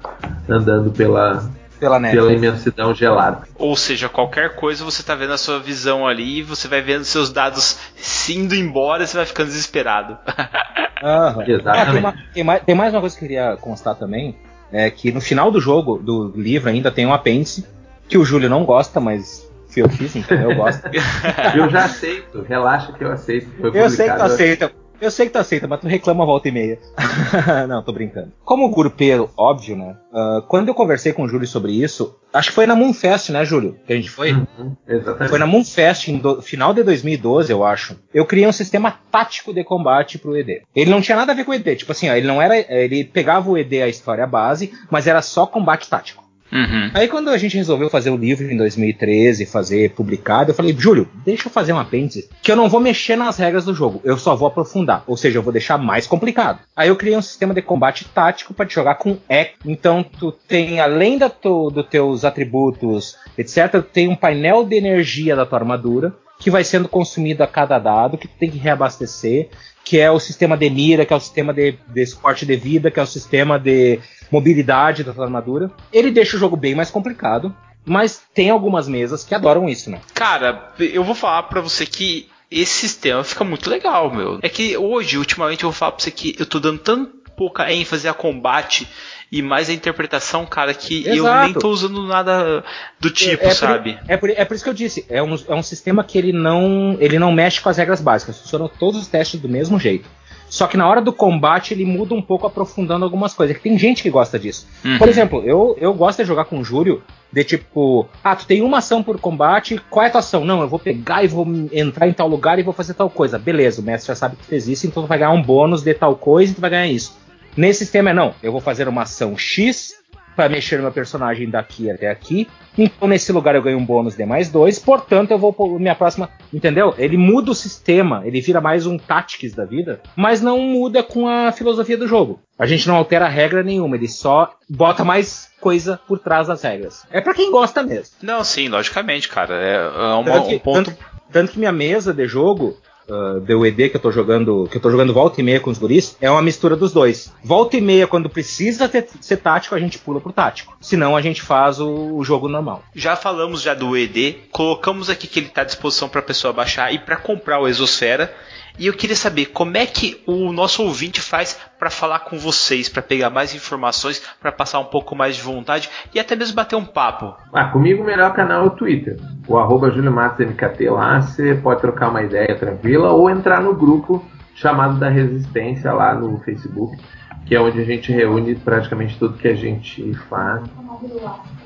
andando pela Pela neve. pela imensidão gelada. Ou seja, qualquer coisa você tá vendo a sua visão ali, você vai vendo seus dados se indo embora, você vai ficando desesperado. (laughs) Aham. Exatamente. Ah, tem, uma- tem mais, tem mais uma coisa que eu queria constar também. É que no final do jogo, do livro, ainda tem um apêndice que o Júlio não gosta, mas fui eu que fiz, então eu gosto. (laughs) Eu já aceito, relaxa que eu aceito. Foi eu sei que tu publicado. Eu sei que tu aceita, mas tu reclama a volta e meia. (laughs) não, tô brincando. Como grupeiro, óbvio, né? ah, quando eu conversei com o Júlio sobre isso, acho que foi na Moonfest, né, Júlio? Que a gente foi? Uhum, exatamente. Foi na Moonfest, em do- final de 2012, eu acho. Eu criei um sistema tático de combate pro ED. Ele não tinha nada a ver com o ED. Tipo assim, ó, ele não era. Ele pegava o ED, a história base, mas era só combate tático. Uhum. Aí quando a gente resolveu fazer o livro em 2013, fazer publicado, eu falei, Júlio, deixa eu fazer um apêndice, que eu não vou mexer nas regras do jogo, eu só vou aprofundar, ou seja, eu vou deixar mais complicado. Aí eu criei um sistema de combate tático para te jogar com E. Então tu tem, além da tu, dos teus atributos, etc., tu tem um painel de energia da tua armadura, que vai sendo consumido a cada dado, que tem que reabastecer, que é o sistema de mira, que é o sistema de, de suporte de vida, que é o sistema de mobilidade da tua armadura. Ele deixa o jogo bem mais complicado, mas tem algumas mesas que adoram isso, né? Cara, eu vou falar pra você que esse sistema fica muito legal, meu. É que hoje, ultimamente, eu vou falar pra você que eu tô dando tanto pouca ênfase a combate e mais a interpretação, cara, que eu Exato. nem tô usando nada do tipo, é, é sabe? Por, é, por, é por isso que eu disse, é um, é um sistema que ele não, ele não mexe com as regras básicas, funcionam todos os testes do mesmo jeito. Só que na hora do combate ele muda um pouco, aprofundando algumas coisas. Que tem gente que gosta disso. Uhum. Por exemplo, eu, eu gosto de jogar com o Júlio, de tipo, ah, tu tem uma ação por combate, qual é a tua ação? Não, eu vou pegar e vou entrar em tal lugar e vou fazer tal coisa. Beleza, o mestre já sabe que tu fez isso, então tu vai ganhar um bônus de tal coisa e tu vai ganhar isso. Nesse sistema é não, eu vou fazer uma ação X para mexer meu personagem daqui até aqui. Então nesse lugar eu ganho um bônus de mais dois, portanto eu vou pôr minha próxima. Entendeu? Ele muda o sistema, ele vira mais um Tactics da vida, mas não muda com a filosofia do jogo. A gente não altera regra nenhuma, ele só bota mais coisa por trás das regras. É para quem gosta mesmo. Não, sim, logicamente, cara. É, é uma, que, um ponto. tanto, tanto que minha mesa de jogo, do ED que eu tô jogando, que eu tô jogando volta e meia com os guris, é uma mistura dos dois. Volta e meia, quando precisa ter, ser tático, a gente pula pro tático. Senão a gente faz o, o jogo normal. Já falamos já do ED, colocamos aqui que ele está à disposição para a pessoa baixar e para comprar o Exosfera. E eu queria saber como é que o nosso ouvinte faz para falar com vocês, para pegar mais informações, para passar um pouco mais de vontade e até mesmo bater um papo. Ah, comigo o melhor canal é o Twitter. O arroba MKT lá, você pode trocar uma ideia tranquila ou entrar no grupo chamado da Resistência lá no Facebook, que é onde a gente reúne praticamente tudo que a gente faz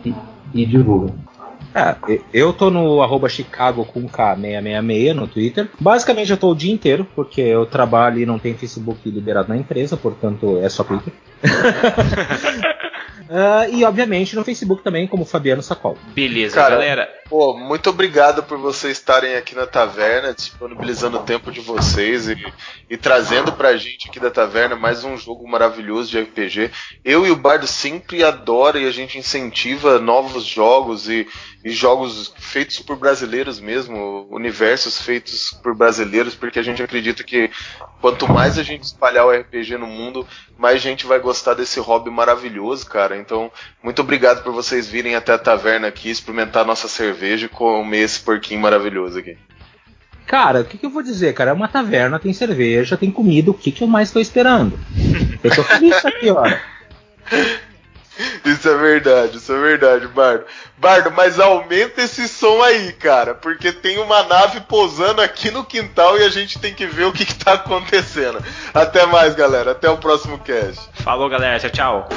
e, e divulga. É, eu tô no arroba Chicago com K666 no Twitter. Basicamente eu tô o dia inteiro, porque eu trabalho e não tenho Facebook liberado na empresa, portanto é só Twitter. Uh, (laughs) (laughs) e obviamente no Facebook também, como Fabiano Sacol. Beleza, Cara, galera. Pô, muito obrigado por vocês estarem aqui na taverna, disponibilizando o tempo de vocês e, e trazendo pra gente aqui da taverna mais um jogo maravilhoso de RPG. Eu e o Bardo sempre adoram e a gente incentiva novos jogos e, e jogos feitos por brasileiros mesmo, universos feitos por brasileiros, porque a gente acredita que quanto mais a gente espalhar o RPG no mundo, mais gente vai gostar desse hobby maravilhoso, cara. Então, muito obrigado por vocês virem até a taverna aqui, experimentar nossa cerveja e comer esse porquinho maravilhoso aqui. Cara, o que, que, eu vou dizer, cara? É uma taverna, tem cerveja, tem comida, o que, que eu mais tô esperando? Eu tô feliz (laughs) aqui, ó. Isso é verdade, isso é verdade, Bardo. Bardo, mas aumenta esse som aí, cara, porque tem uma nave pousando aqui no quintal e a gente tem que ver o que, que tá acontecendo. Até mais, galera. Até o próximo cast. Falou, galera. Tchau, tchau.